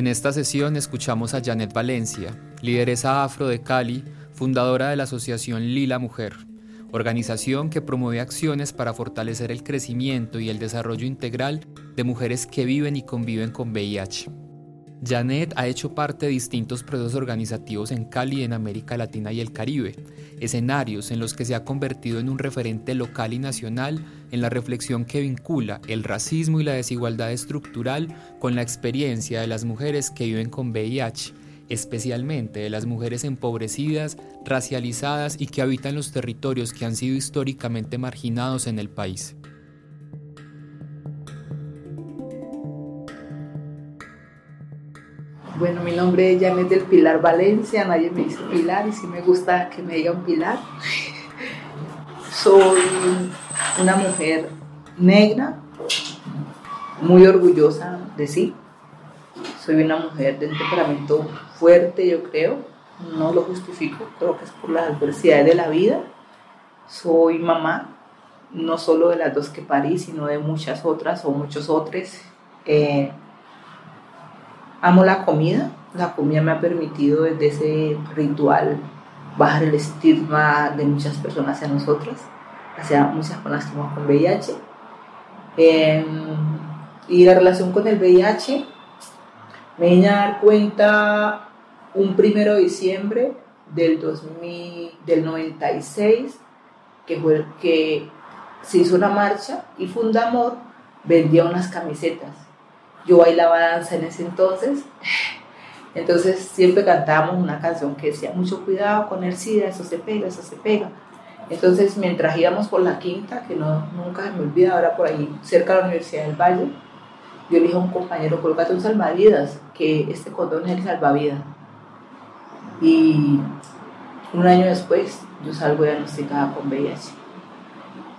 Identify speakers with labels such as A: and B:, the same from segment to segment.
A: En esta sesión escuchamos a Janet Valencia, lideresa afro de Cali, fundadora de la asociación Lila Mujer, organización que promueve acciones para fortalecer el crecimiento y el desarrollo integral de mujeres que viven y conviven con VIH. Janet ha hecho parte de distintos procesos organizativos en Cali, en América Latina y el Caribe, escenarios en los que se ha convertido en un referente local y nacional en la reflexión que vincula el racismo y la desigualdad estructural con la experiencia de las mujeres que viven con VIH, especialmente de las mujeres empobrecidas, racializadas y que habitan los territorios que han sido históricamente marginados en el país.
B: Bueno, mi nombre es Janet del Pilar Valencia, nadie me dice Pilar y sí me gusta que me digan Pilar. Soy una mujer negra, muy orgullosa de sí. Soy una mujer de un temperamento fuerte, yo creo. No lo justifico, creo que es por las adversidades de la vida. Soy mamá, no solo de las dos que parí, sino de muchas otras o muchos otros. Eh, Amo la comida. La comida me ha permitido desde ese ritual bajar el estigma de muchas personas hacia nosotras, hacia muchas personas que estamos con VIH. Em, y la relación con el VIH me vine a dar cuenta un primero de diciembre del, 2000, del 96, que fue que se hizo una marcha y Fundamor vendía unas camisetas yo bailaba danza en ese entonces. Entonces siempre cantábamos una canción que decía, mucho cuidado con el SIDA, eso se pega, eso se pega. Entonces mientras íbamos por la quinta, que no, nunca se me olvida, ahora por ahí cerca de la Universidad del Valle, yo le dije a un compañero, colgate un salvavidas, que este condón es el salvavidas. Y un año después yo salgo diagnosticada con VIH.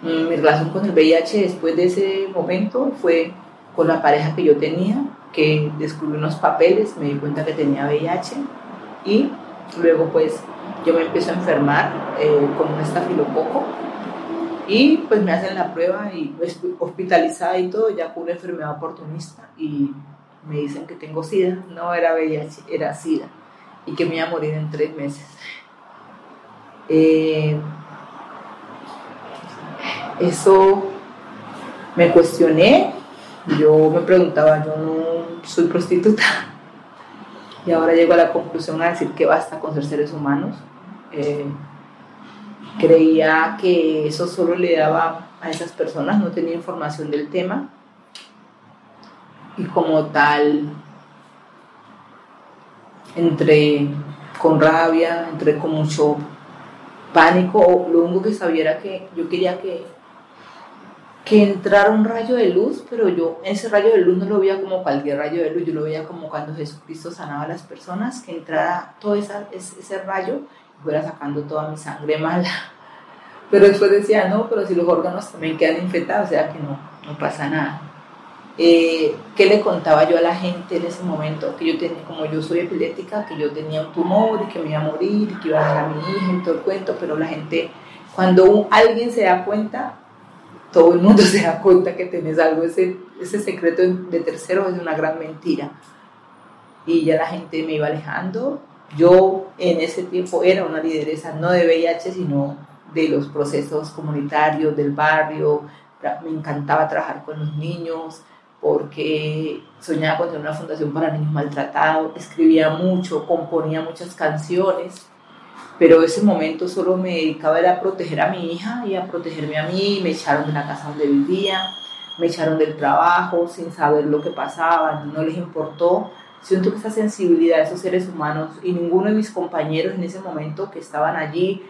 B: Mi relación con el VIH después de ese momento fue con la pareja que yo tenía, que descubrí unos papeles, me di cuenta que tenía VIH y luego pues yo me empiezo a enfermar eh, con un estafilococo y pues me hacen la prueba y pues, hospitalizada y todo, ya con una enfermedad oportunista y me dicen que tengo SIDA, no era VIH, era SIDA y que me iba a morir en tres meses. Eh, eso me cuestioné yo me preguntaba, yo no soy prostituta. Y ahora llego a la conclusión a decir que basta con ser seres humanos. Eh, creía que eso solo le daba a esas personas, no tenía información del tema. Y como tal, entré con rabia, entré con mucho pánico. Lo único que sabía era que yo quería que que entrara un rayo de luz, pero yo ese rayo de luz no lo veía como cualquier rayo de luz, yo lo veía como cuando Jesucristo sanaba a las personas, que entrara todo esa, ese rayo y fuera sacando toda mi sangre mala. Pero después decía, no, pero si los órganos también quedan infectados, o sea que no, no pasa nada. Eh, ¿Qué le contaba yo a la gente en ese momento? Que yo tenía, como yo soy epiléptica, que yo tenía un tumor y que me iba a morir y que iba a dejar a mi hija y todo el cuento, pero la gente, cuando alguien se da cuenta, todo el mundo se da cuenta que tenés algo, ese, ese secreto de tercero es una gran mentira. Y ya la gente me iba alejando. Yo en ese tiempo era una lideresa no de VIH, sino de los procesos comunitarios del barrio. Me encantaba trabajar con los niños porque soñaba con tener una fundación para niños maltratados, escribía mucho, componía muchas canciones pero ese momento solo me dedicaba a proteger a mi hija y a protegerme a mí, me echaron de la casa donde vivía, me echaron del trabajo sin saber lo que pasaba, no les importó. Siento que esa sensibilidad de esos seres humanos y ninguno de mis compañeros en ese momento que estaban allí,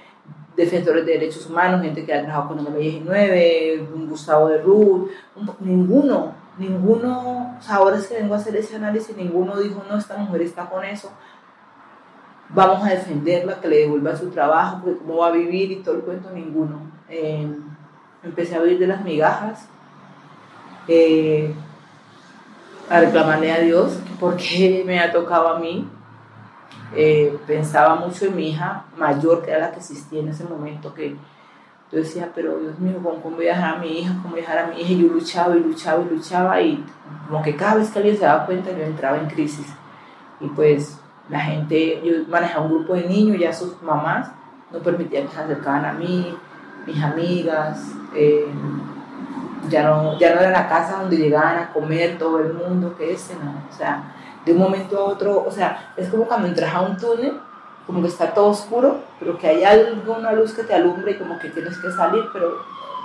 B: defensores de derechos humanos, gente que ha trabajado con el 19 un Gustavo de Ruth, ninguno, ninguno, ahora es que vengo a hacer ese análisis, ninguno dijo, no, esta mujer está con eso, vamos a defenderla, que le devuelva su trabajo, porque cómo va a vivir y todo el cuento, ninguno. Eh, empecé a vivir de las migajas, eh, a reclamarle a Dios por qué me ha tocado a mí. Eh, pensaba mucho en mi hija mayor, que era la que existía en ese momento, que yo decía, pero Dios mío, ¿cómo, voy a dejar a mi hija? ¿Cómo voy dejar a mi hija? Y yo luchaba y luchaba y luchaba y como que cada vez que alguien se daba cuenta yo entraba en crisis. Y pues la gente, yo manejaba un grupo de niños, ya sus mamás no permitían que se acercaran a mí, mis amigas, eh, ya, no, ya no era la casa donde llegaban a comer todo el mundo, que ese, ¿no? O sea, de un momento a otro, o sea, es como cuando entras a un túnel, como que está todo oscuro, pero que hay alguna luz que te alumbra y como que tienes que salir, pero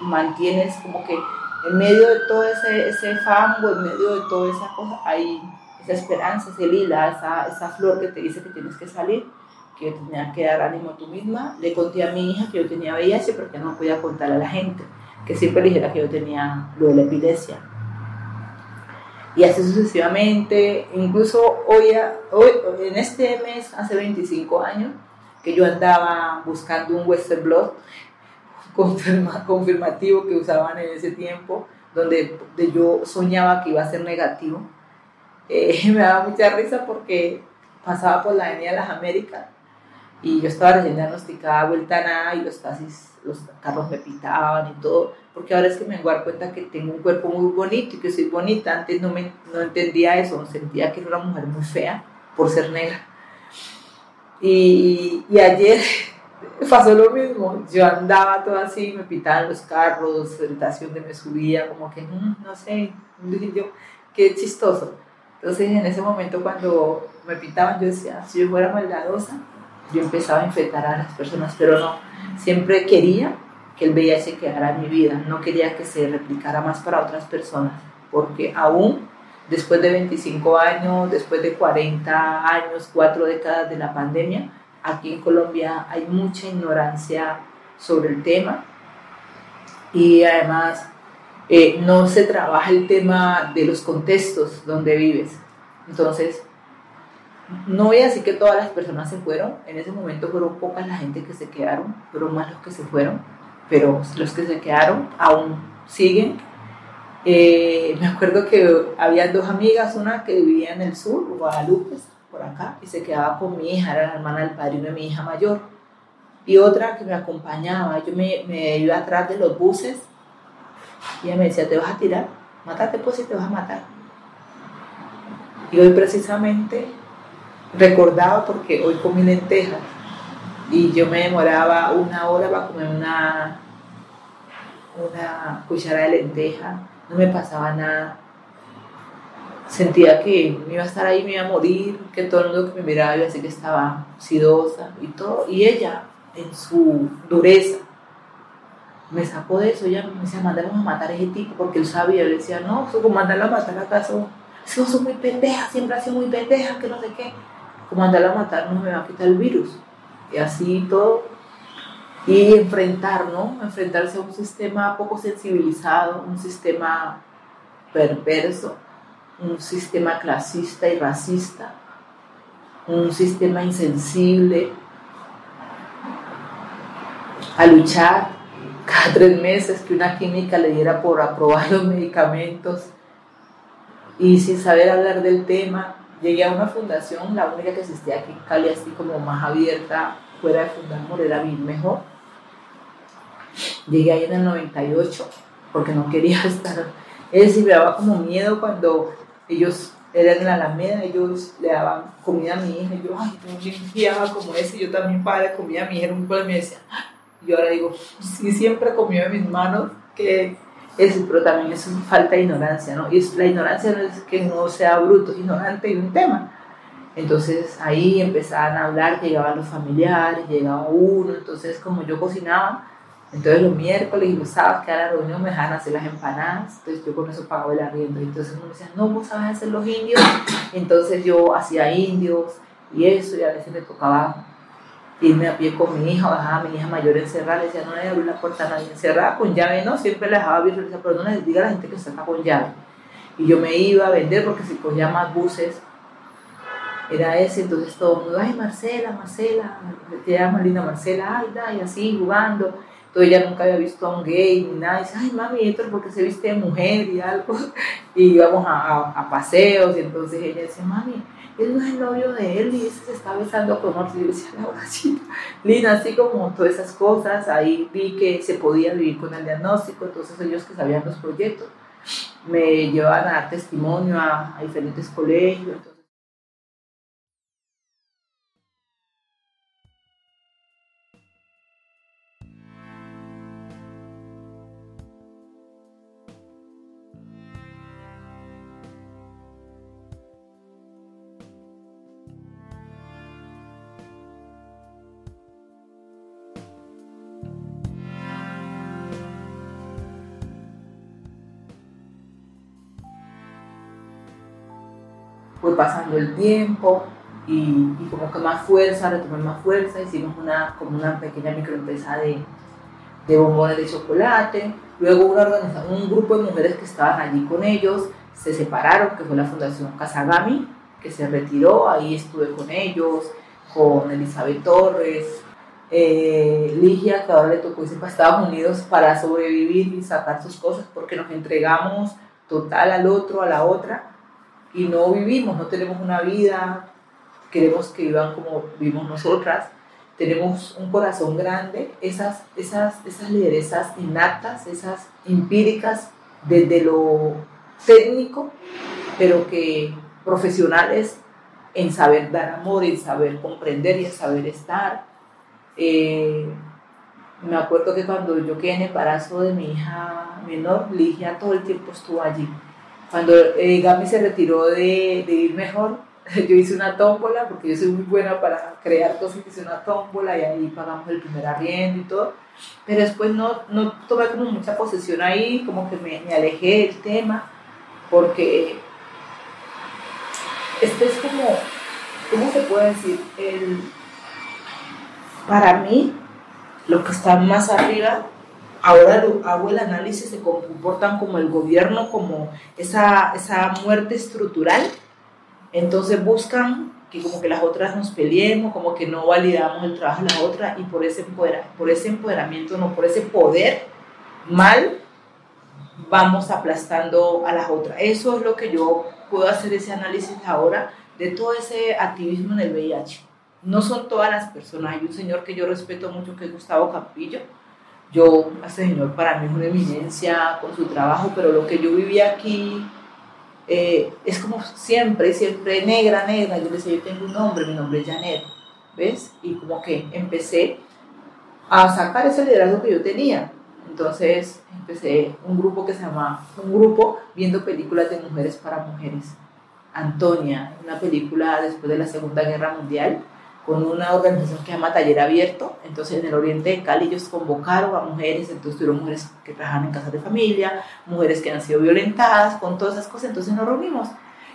B: mantienes como que en medio de todo ese, ese fango, en medio de toda esa cosa, hay esa esperanza, ese lila, esa, esa flor que te dice que tienes que salir, que tenía que dar ánimo tú misma. Le conté a mi hija que yo tenía VIH porque no podía contarle a la gente, que siempre dijera que yo tenía lo de la epilepsia. Y así sucesivamente, incluso hoy, hoy, en este mes, hace 25 años, que yo andaba buscando un Western Blot confirmativo que usaban en ese tiempo, donde yo soñaba que iba a ser negativo eh, me daba mucha risa porque pasaba por la Avenida de las Américas y yo estaba recién diagnosticada vuelta a nada y los taxis, los carros me pitaban y todo, porque ahora es que me doy cuenta que tengo un cuerpo muy bonito y que soy bonita, antes no, me, no entendía eso, sentía que era una mujer muy fea por ser negra. Y, y ayer pasó lo mismo, yo andaba todo así, me pitaban los carros, el donde me subía, como que, mm, no sé, yo, qué chistoso. Entonces en ese momento cuando me pintaban yo decía, si yo fuera maldadosa, yo empezaba a infectar a las personas, pero no, siempre quería que el VIH quedara en mi vida, no quería que se replicara más para otras personas, porque aún después de 25 años, después de 40 años, cuatro décadas de la pandemia, aquí en Colombia hay mucha ignorancia sobre el tema. Y además eh, no se trabaja el tema de los contextos donde vives. Entonces, no voy a decir que todas las personas se fueron, en ese momento fueron pocas la gente que se quedaron, fueron más los que se fueron, pero los que se quedaron aún siguen. Eh, me acuerdo que había dos amigas, una que vivía en el sur, Guadalupe, por acá, y se quedaba con mi hija, era la hermana del padrino de mi hija mayor, y otra que me acompañaba, yo me, me iba atrás de los buses y ella me decía, ¿te vas a tirar? Mátate pues si te vas a matar. Y hoy precisamente recordaba porque hoy comí lentejas y yo me demoraba una hora para comer una, una cuchara de lenteja, no me pasaba nada. Sentía que me iba a estar ahí, me iba a morir, que todo el mundo que me miraba iba a decir que estaba sidosa y todo. Y ella, en su dureza, me sacó de eso, ella me decía, mandamos a matar a ese tipo, porque él sabía, yo le decía, no, como mandarlo a matar acaso, eso es muy pendeja, siempre ha sido muy pendeja, que no sé qué, como mandarlo a matar no me va a quitar el virus, y así todo, y enfrentar, ¿no? Enfrentarse a un sistema poco sensibilizado, un sistema perverso, un sistema clasista y racista, un sistema insensible, a luchar cada tres meses que una química le diera por aprobar los medicamentos y sin saber hablar del tema, llegué a una fundación, la única que existía aquí en Cali, así como más abierta, fuera de Fundamor, era bien mejor. Llegué ahí en el 98 porque no quería estar. Es decir, me daba como miedo cuando ellos eran en la Alameda, ellos le daban comida a mi hija, y yo, ay, yo limpiaba como ese, yo también para comida a mi hija, un me decía, yo ahora digo, sí, siempre comió en mis manos, que es, pero también es falta de ignorancia, ¿no? Y la ignorancia no es que no sea bruto, ignorante de un tema. Entonces ahí empezaban a hablar, llegaban los familiares, llegaba uno, entonces como yo cocinaba, entonces los miércoles y los sábados que era la reunión me dejaban hacer las empanadas, entonces yo con eso pagaba el arriendo. Entonces uno decía, no, vos sabes hacer los indios. Entonces yo hacía indios y eso, y a veces me tocaba irme a pie con mi hija, dejaba a mi hija mayor encerrada, le decía, no le abrí la puerta a nadie encerrada, con llave no, siempre la dejaba abierta, le decía, pero no les diga a la gente que está con llave. Y yo me iba a vender porque si cogía más buses, era ese, entonces todo el mundo, ay Marcela, Marcela, te llama linda Marcela, ay, y así jugando. Entonces ella nunca había visto a un gay ni nada, y dice, ay mami, es porque se viste de mujer y algo. Y íbamos a, a, paseos, y entonces ella decía, mami, él no es el novio de él y ese se está besando con otro. Y yo decía, la borrachita. Lina, así como todas esas cosas, ahí vi que se podía vivir con el diagnóstico, entonces ellos que sabían los proyectos me llevaban a dar testimonio a, a diferentes colegios. Fue pasando el tiempo y, como que más fuerza, retomé más fuerza, hicimos una, como una pequeña microempresa de, de bombones de chocolate, luego una un grupo de mujeres que estaban allí con ellos se separaron, que fue la Fundación Casagami, que se retiró, ahí estuve con ellos, con Elizabeth Torres, eh, Ligia, que ahora le tocó irse para Estados Unidos para sobrevivir y sacar sus cosas, porque nos entregamos total al otro, a la otra, y no vivimos, no tenemos una vida, queremos que vivan como vivimos nosotras, tenemos un corazón grande, esas, esas, esas lideresas innatas, esas empíricas desde lo técnico, pero que profesionales en saber dar amor, en saber comprender y en saber estar. Eh, me acuerdo que cuando yo quedé en embarazo de mi hija menor, Ligia todo el tiempo estuvo allí cuando eh, Gaby se retiró de, de, ir mejor, yo hice una tómbola, porque yo soy muy buena para crear cosas, hice una tómbola y ahí pagamos el primer arriendo y todo. Pero después no, no tomé como mucha posesión ahí, como que me, me alejé del tema, porque este es como, ¿cómo se puede decir? El, para mí, lo que está más arriba ahora hago el análisis se comportan como el gobierno, como esa, esa muerte estructural, entonces buscan que como que las otras nos peleemos, como que no validamos el trabajo de la otra y por ese, por ese empoderamiento, no, por ese poder mal, vamos aplastando a las otras. Eso es lo que yo puedo hacer ese análisis ahora de todo ese activismo en el VIH. No son todas las personas, hay un señor que yo respeto mucho que es Gustavo Campillo, yo, ese señor para mí es una eminencia con su trabajo, pero lo que yo viví aquí eh, es como siempre, siempre negra, negra. Yo le decía, yo tengo un nombre, mi nombre es Janet, ¿ves? Y como que empecé a sacar ese liderazgo que yo tenía. Entonces empecé un grupo que se llama, un grupo viendo películas de mujeres para mujeres. Antonia, una película después de la Segunda Guerra Mundial, con una organización que se llama Taller Abierto. Entonces, en el oriente de Cali, ellos convocaron a mujeres, entonces tuvieron mujeres que trabajan en casas de familia, mujeres que han sido violentadas, con todas esas cosas. Entonces, nos reunimos.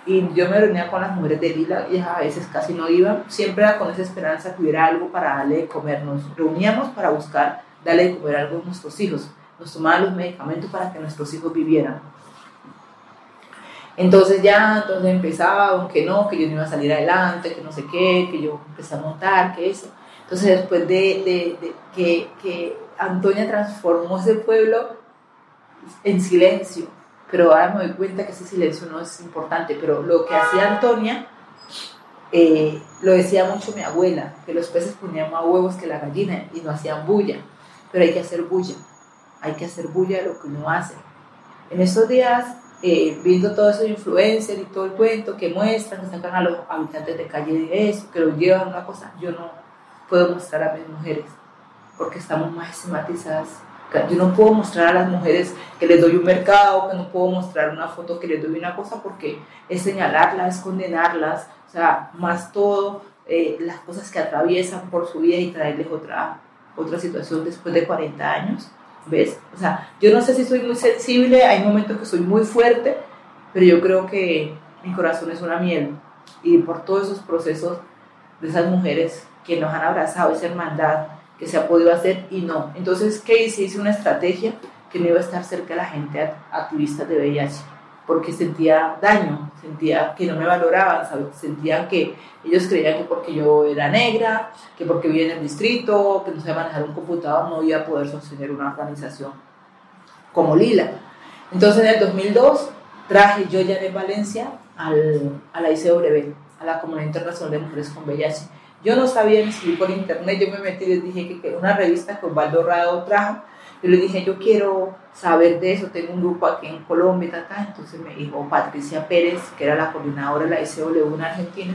B: Y yo me reunía con las mujeres de Lila y a veces casi no iban, siempre era con esa esperanza que hubiera algo para darle de comer. Nos reuníamos para buscar darle de comer algo a nuestros hijos. Nos tomaban los medicamentos para que nuestros hijos vivieran. Entonces ya, entonces empezaba, aunque no, que yo no iba a salir adelante, que no sé qué, que yo empecé a montar, que eso. Entonces después de, de, que, que, Antonia transformó ese pueblo en silencio, pero ahora me doy cuenta que ese silencio no es importante, pero lo que hacía Antonia, eh, lo decía mucho mi abuela, que los peces ponían más huevos que la gallina y no hacían bulla, pero hay que hacer bulla, hay que hacer bulla de lo que uno hace. En estos días eh, viendo todo eso de influencers y todo el cuento que muestran, que sacan a los habitantes de calle de eso, que los llevan a una cosa, yo no puedo mostrar a mis mujeres porque estamos más estigmatizadas. Yo no puedo mostrar a las mujeres que les doy un mercado, que no puedo mostrar una foto que les doy una cosa porque es señalarlas, es condenarlas, o sea, más todo eh, las cosas que atraviesan por su vida y traerles otra, otra situación después de 40 años ¿Ves? O sea, yo no sé si soy muy sensible, hay momentos que soy muy fuerte, pero yo creo que mi corazón es una miel. Y por todos esos procesos de esas mujeres que nos han abrazado, esa hermandad que se ha podido hacer y no. Entonces, ¿qué hice? Hice una estrategia que no iba a estar cerca de la gente activista de VIH. Porque sentía daño, sentía que no me valoraban, sentía que ellos creían que porque yo era negra, que porque vivía en el distrito, que no sabía manejar un computador, no iba a poder sostener una organización como Lila. Entonces en el 2002 traje yo ya de Valencia al, a la ICW, a la Comunidad Internacional de Mujeres con VIH. Yo no sabía ni escribir por internet, yo me metí y les dije que, una revista que Osvaldo Rado trajo, yo le dije, yo quiero saber de eso, tengo un grupo aquí en Colombia, y entonces me dijo Patricia Pérez, que era la coordinadora de la ICW en Argentina,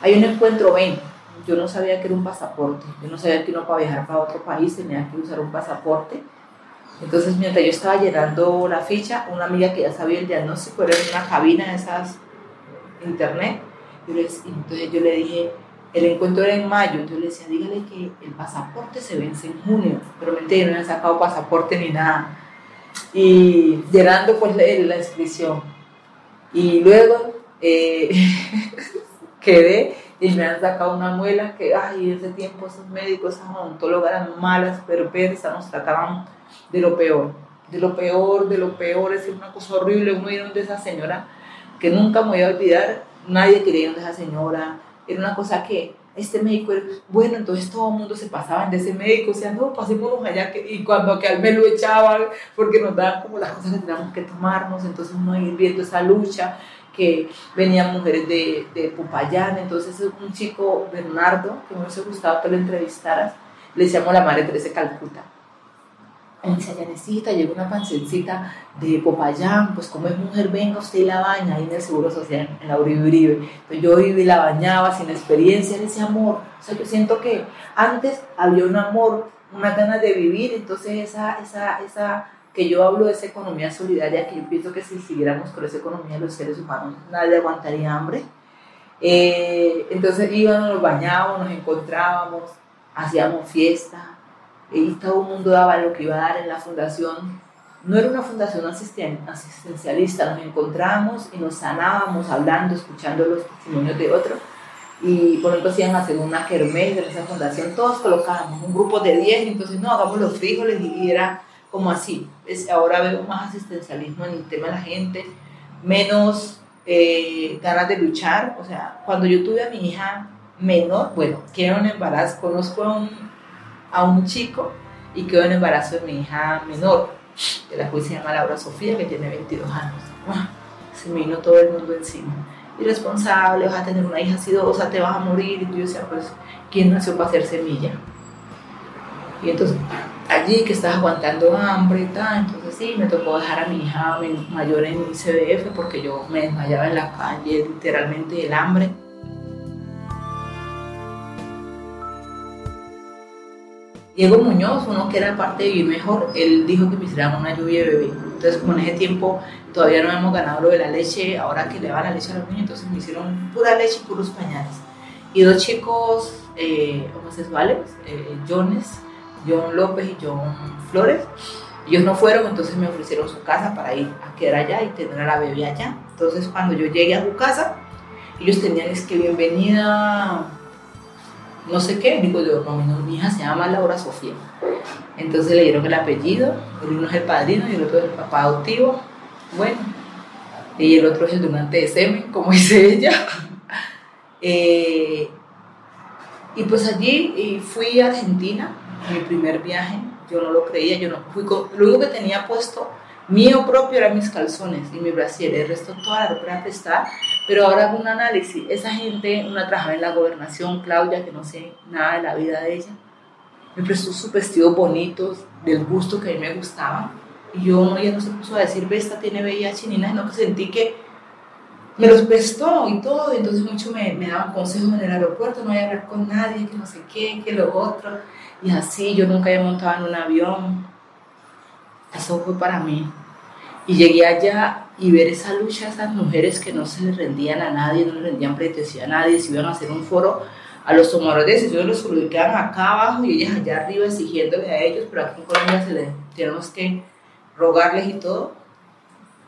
B: hay un encuentro, ven, yo no sabía que era un pasaporte, yo no sabía que uno para viajar para otro país tenía que usar un pasaporte, entonces, mientras yo estaba llenando la ficha, una amiga que ya sabía el diagnóstico era en una cabina de esas internet. entonces yo le dije, el encuentro era en mayo, entonces le decía, dígale que el pasaporte se vence en junio, pero mentira, no he sacado pasaporte ni nada. Y llenando pues la inscripción. Y luego eh, quedé y me han sacado una muela que, ay, ese tiempo esos médicos, esas odontólogas eran malas, perversas, nos trataban de lo peor, de lo peor, de lo peor, es una cosa horrible, uno ir donde esa señora, que nunca me voy a olvidar, nadie quería ir donde esa señora, era una cosa que este médico era, bueno, entonces todo el mundo se pasaba de ese médico, o sea, no, pasémonos allá, y cuando que al me lo echaban, porque nos daban como las cosas que teníamos que tomarnos, entonces uno ir viendo esa lucha, que venían mujeres de, de Popayán, entonces un chico, Bernardo, que me hubiese gustado que lo entrevistaras, le decíamos la madre Teresa Calcuta, dice, necesita, llegó una pancencita de Popayán, pues como es mujer, venga usted y la baña ahí en el Seguro Social, en la Uribe Uribe. Entonces yo iba y la bañaba sin experiencia en ese amor. O sea, yo siento que antes había un amor, una ganas de vivir, entonces esa, esa, esa, que yo hablo de esa economía solidaria, que yo pienso que si siguiéramos con esa economía los seres humanos, nadie aguantaría hambre. Eh, entonces íbamos, nos bañábamos, nos encontrábamos, hacíamos fiesta, y todo el mundo daba lo que iba a dar en la fundación. No era una fundación asistencialista, nos encontramos y nos sanábamos hablando, escuchando los testimonios de otros. Y por ejemplo, hacían hacer una kermés de esa fundación, todos colocábamos un grupo de 10, entonces no, hagamos los frijoles y era como así. Es, ahora veo más asistencialismo en el tema de la gente, menos eh, ganas de luchar. O sea, cuando yo tuve a mi hija menor, bueno, que era un embarazo, conozco a un a un chico y quedó en embarazo de mi hija menor, de la cual se llama Laura Sofía, que tiene 22 años. Se me vino todo el mundo encima. Irresponsable, vas a tener una hija acidosa, te vas a morir. Y yo decía, pues, ¿quién nació para ser semilla? Y entonces, allí que estás aguantando hambre y tal, entonces sí, me tocó dejar a mi hija mayor en mi porque yo me desmayaba en la calle, literalmente del hambre. Diego Muñoz, uno que era parte de Vivir Mejor, él dijo que me hicieran una lluvia de bebé. Entonces, como en ese tiempo todavía no hemos ganado lo de la leche, ahora que le va la leche a los niños, entonces me hicieron pura leche y puros pañales. Y dos chicos eh, homosexuales, eh, Jones, John López y John Flores, ellos no fueron, entonces me ofrecieron su casa para ir a quedar allá y tener a la bebé allá. Entonces, cuando yo llegué a su casa, ellos tenían es que bienvenida no sé qué, digo yo, no, mi hija se llama Laura Sofía. Entonces le dieron el apellido, uno es el padrino y el otro es el papá adoptivo. Bueno, y el otro es el donante de semen, como dice ella. Eh, y pues allí fui a Argentina, mi primer viaje, yo no lo creía, yo no fui con, lo único que tenía puesto mío propio eran mis calzones y mi brasier, el resto toda la ropa prestada pero ahora hago un análisis. Esa gente, una trabajaba en la gobernación, Claudia, que no sé nada de la vida de ella, me prestó sus vestidos bonitos, del gusto que a mí me gustaba. Y yo no, no se puso a decir, ve, esta tiene VIH ni sino que sentí que me los prestó y todo. Y entonces mucho me, me daban consejos en el aeropuerto, no voy a hablar con nadie, que no sé qué, que lo otro. Y así, yo nunca había montado en un avión. Eso fue para mí. Y llegué allá y ver esa lucha esas mujeres que no se le rendían a nadie, no le rendían pretensión a nadie, si iban a hacer un foro a los tomadores de decisiones los ubicaban acá abajo y ellas allá arriba exigiéndole a ellos, pero aquí en Colombia se les, tenemos que rogarles y todo.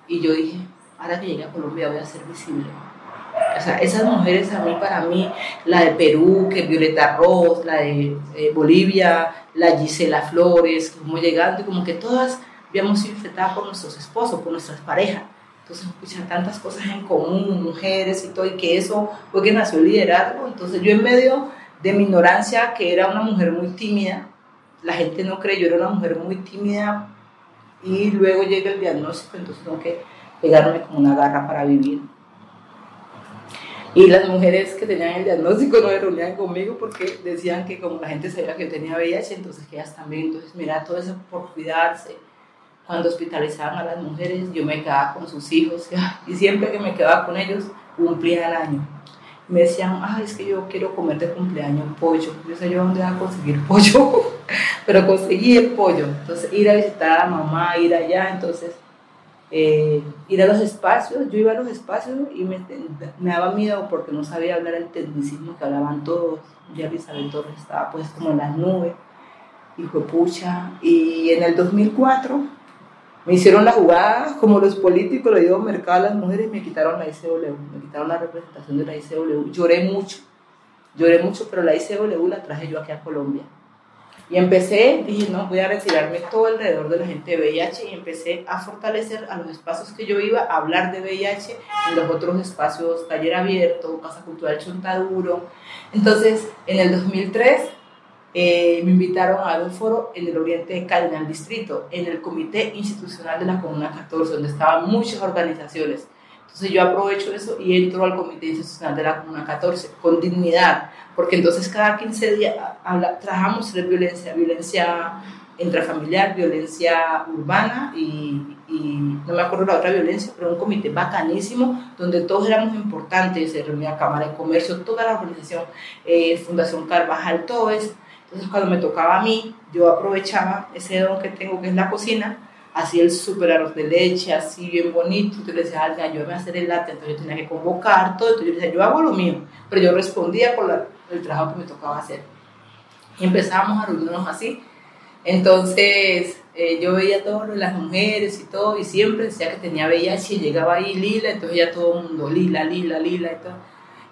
B: Y yo dije, ahora que llegue a Colombia voy a ser visible. O sea, esas mujeres a mí, para mí, la de Perú, que Violeta Ross, la de eh, Bolivia, la Gisela Flores, como llegando, como que todas habíamos sido infectadas por nuestros esposos, por nuestras parejas Entonces, escuchan tantas cosas en común, mujeres y todo, y que eso fue que nació el liderazgo. Entonces, yo en medio de mi ignorancia, que era una mujer muy tímida, la gente no creyó, era una mujer muy tímida, y luego llega el diagnóstico, entonces tengo que pegarme como una garra para vivir. Y las mujeres que tenían el diagnóstico no se reunían conmigo porque decían que como la gente sabía que yo tenía VIH, entonces que ellas también, entonces mira, todo eso por cuidarse. Cuando hospitalizaban a las mujeres, yo me quedaba con sus hijos y siempre que me quedaba con ellos, cumplía el año. Me decían, ah, es que yo quiero comer de cumpleaños pollo. Yo sé yo dónde voy a conseguir pollo, pero conseguí el pollo. Entonces, ir a visitar a la mamá, ir allá, entonces eh, ir a los espacios, yo iba a los espacios y me, me, daba miedo porque no sabía hablar el tecnicismo que hablaban todos, ya Elizabeth Torres estaba pues como en las nubes, y fue pucha, y en el 2004 me hicieron la jugada como los políticos, le dio mercado a las mujeres y me quitaron la ICW, me quitaron la representación de la ICW, lloré mucho, lloré mucho, pero la ICW la traje yo aquí a Colombia y empecé, dije, no, voy a retirarme todo alrededor de la gente de VIH y empecé a fortalecer a los espacios que yo iba, a hablar de VIH en los otros espacios, taller abierto, Casa Cultural Chontaduro. Entonces, en el 2003 eh, me invitaron a un foro en el oriente el distrito, en el Comité Institucional de la Comuna 14, donde estaban muchas organizaciones. Entonces yo aprovecho eso y entro al Comité Institucional de la Comuna 14 con dignidad, porque entonces cada 15 días habla, trabajamos sobre violencia, violencia intrafamiliar, violencia urbana y, no me acuerdo la otra violencia, pero un comité bacanísimo donde todos éramos importantes, se reunía Cámara de Comercio, toda la organización, eh, Fundación Carvajal, todo eso. Entonces cuando me tocaba a mí, yo aprovechaba ese don que tengo que es la cocina, hacía el super arroz de leche, así bien bonito, entonces le decía, ayúdame a hacer el latte, entonces yo tenía que convocar todo, entonces yo decía, yo hago lo mío, pero yo respondía por la el trabajo que me tocaba hacer. Y empezábamos a reunirnos así. Entonces eh, yo veía todo las mujeres y todo, y siempre decía que tenía VIH y llegaba ahí Lila, entonces ya todo el mundo Lila, Lila, Lila y todo.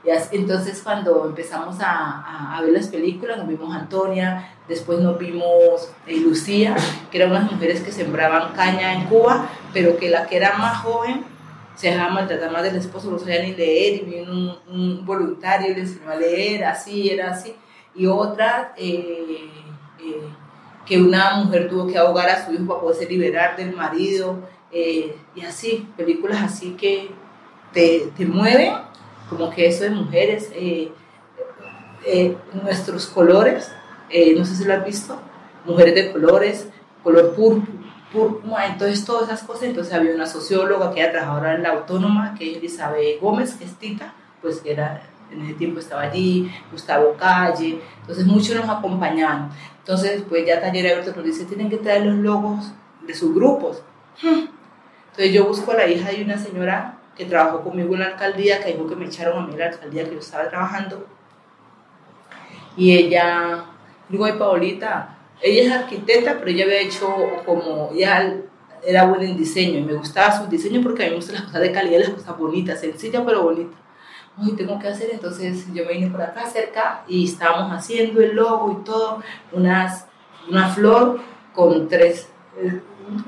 B: Y así, entonces cuando empezamos a, a, ver las películas, nos vimos Antonia, después nos vimos eh, Lucía, que eran unas mujeres que sembraban caña en Cuba, pero que la que era más joven se dejaba maltratar más del esposo, no sabía ni leer, y vino un, voluntario y le enseñó a leer, así, era así. Y otra, eh, eh, que una mujer tuvo que ahogar a su hijo para poderse liberar del marido, eh, y así, películas así que te, te, mueven, como que eso de mujeres, nuestros colores, no sé si lo has visto, mujeres de colores, color púrpura entonces todas esas cosas, entonces había una socióloga que era trabajadora en la autónoma, que es Elizabeth Gómez, que es Tita, pues que era, en ese tiempo estaba allí, Gustavo Calle, entonces muchos nos acompañaban. Entonces, pues ya Taller Abierto nos dice, tienen que traer los logos de sus grupos. Entonces yo busco a la hija de una señora que trabajó conmigo en la alcaldía, que dijo que me echaron a mí en la alcaldía que yo estaba trabajando. Y ella, digo, ay, Paolita, ella es arquitecta, pero ella había hecho como, ya era buena en diseño y me gustaba su diseño porque a mí me gustan las cosas de calidad, las cosas bonitas, sencillas pero bonitas. Uy, tengo que hacer, entonces yo me vine por acá cerca y estábamos haciendo el logo y todo, unas, una flor con tres, eh,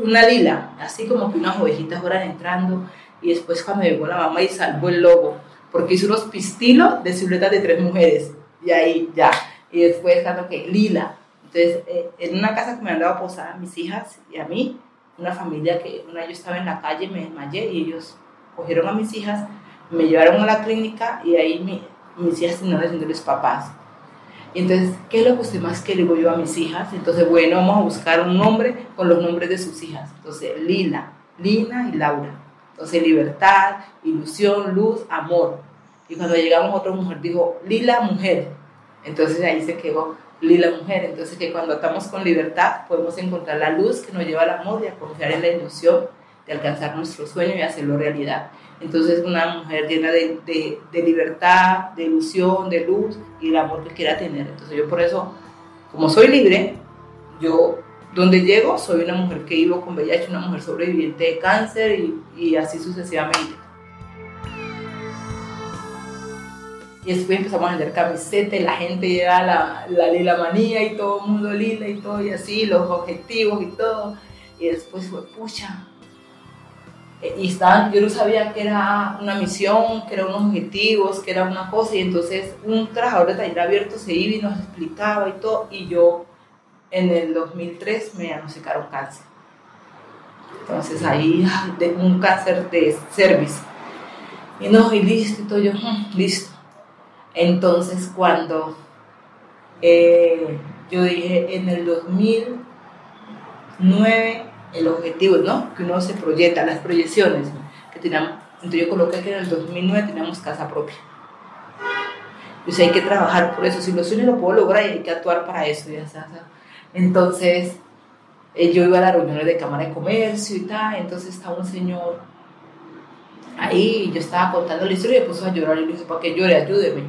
B: una lila, así como que unas ovejitas fueran entrando y después cuando llegó la mamá y salvó el logo, porque hizo unos pistilos de siluetas de tres mujeres y ahí ya, y después cuando que lila, entonces, eh, en una casa que me han dado posada a mis hijas y a mí, una familia que una yo estaba en la calle, me desmayé y ellos cogieron a mis hijas, me llevaron a la clínica y ahí mi, mis hijas terminaron diciéndoles papás. Y entonces, ¿qué es lo que usted más quiere? Digo yo a mis hijas. Entonces, bueno, vamos a buscar un nombre con los nombres de sus hijas. Entonces, Lila, Lina y Laura. Entonces, libertad, ilusión, luz, amor. Y cuando llegamos, otra mujer dijo, Lila, mujer. Entonces ahí se quedó Lila mujer. Entonces que cuando estamos con libertad podemos encontrar la luz que nos lleva al amor y a confiar en la ilusión de alcanzar nuestro sueño y hacerlo realidad. Entonces una mujer llena de, de, libertad, de ilusión, de luz y el amor que quiera tener. Entonces yo por eso, como soy libre, yo donde llego soy una mujer que vivo con VIH, una mujer sobreviviente de cáncer y, así sucesivamente. Y después empezamos a vender camisetas la gente lleva la, la lila manía y todo el mundo lila y todo y así, los objetivos y todo. Y después fue, pucha, y estaban, yo no sabía que era una misión, que eran unos objetivos, que era una cosa, y entonces un trabajador de taller abierto se iba y nos explicaba y todo, y yo en el 2003 me diagnosticaron cáncer. Entonces ahí, de un cáncer de cervix. Y no, y listo, y todo yo, mm, listo. Entonces cuando eh, yo dije, en el 2009 el objetivo, ¿no? Que uno se proyecta, las proyecciones que teníamos. Entonces yo coloqué que en el 2009 teníamos casa propia. Pues hay que trabajar por eso. Si lo sueño lo puedo lograr y hay que actuar para eso. Ya Entonces eh, yo iba a las reuniones de Cámara de Comercio y tal. Entonces estaba un señor ahí y yo estaba contando la historia y me puso a llorar y le dije, ¿para qué llore? Ayúdeme.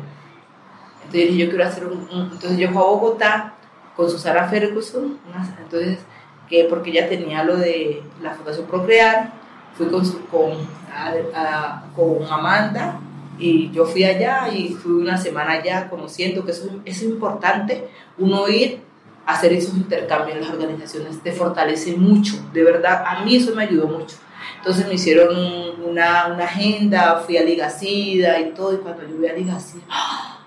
B: Entonces yo dije, yo quiero hacer un, Entonces yo fui a Bogotá con Susana Ferguson. Entonces que porque ella tenía lo de la Fundación Procrear, fui con, con, con Amanda y yo fui allá y fui una semana allá conociendo que eso, es importante, uno ir a hacer esos intercambios en las organizaciones, te fortalece mucho, de verdad, a mí eso me ayudó mucho. Entonces me hicieron una, una agenda, fui a Ligacida y todo, y cuando yo vi a Ligacida, ¡ah!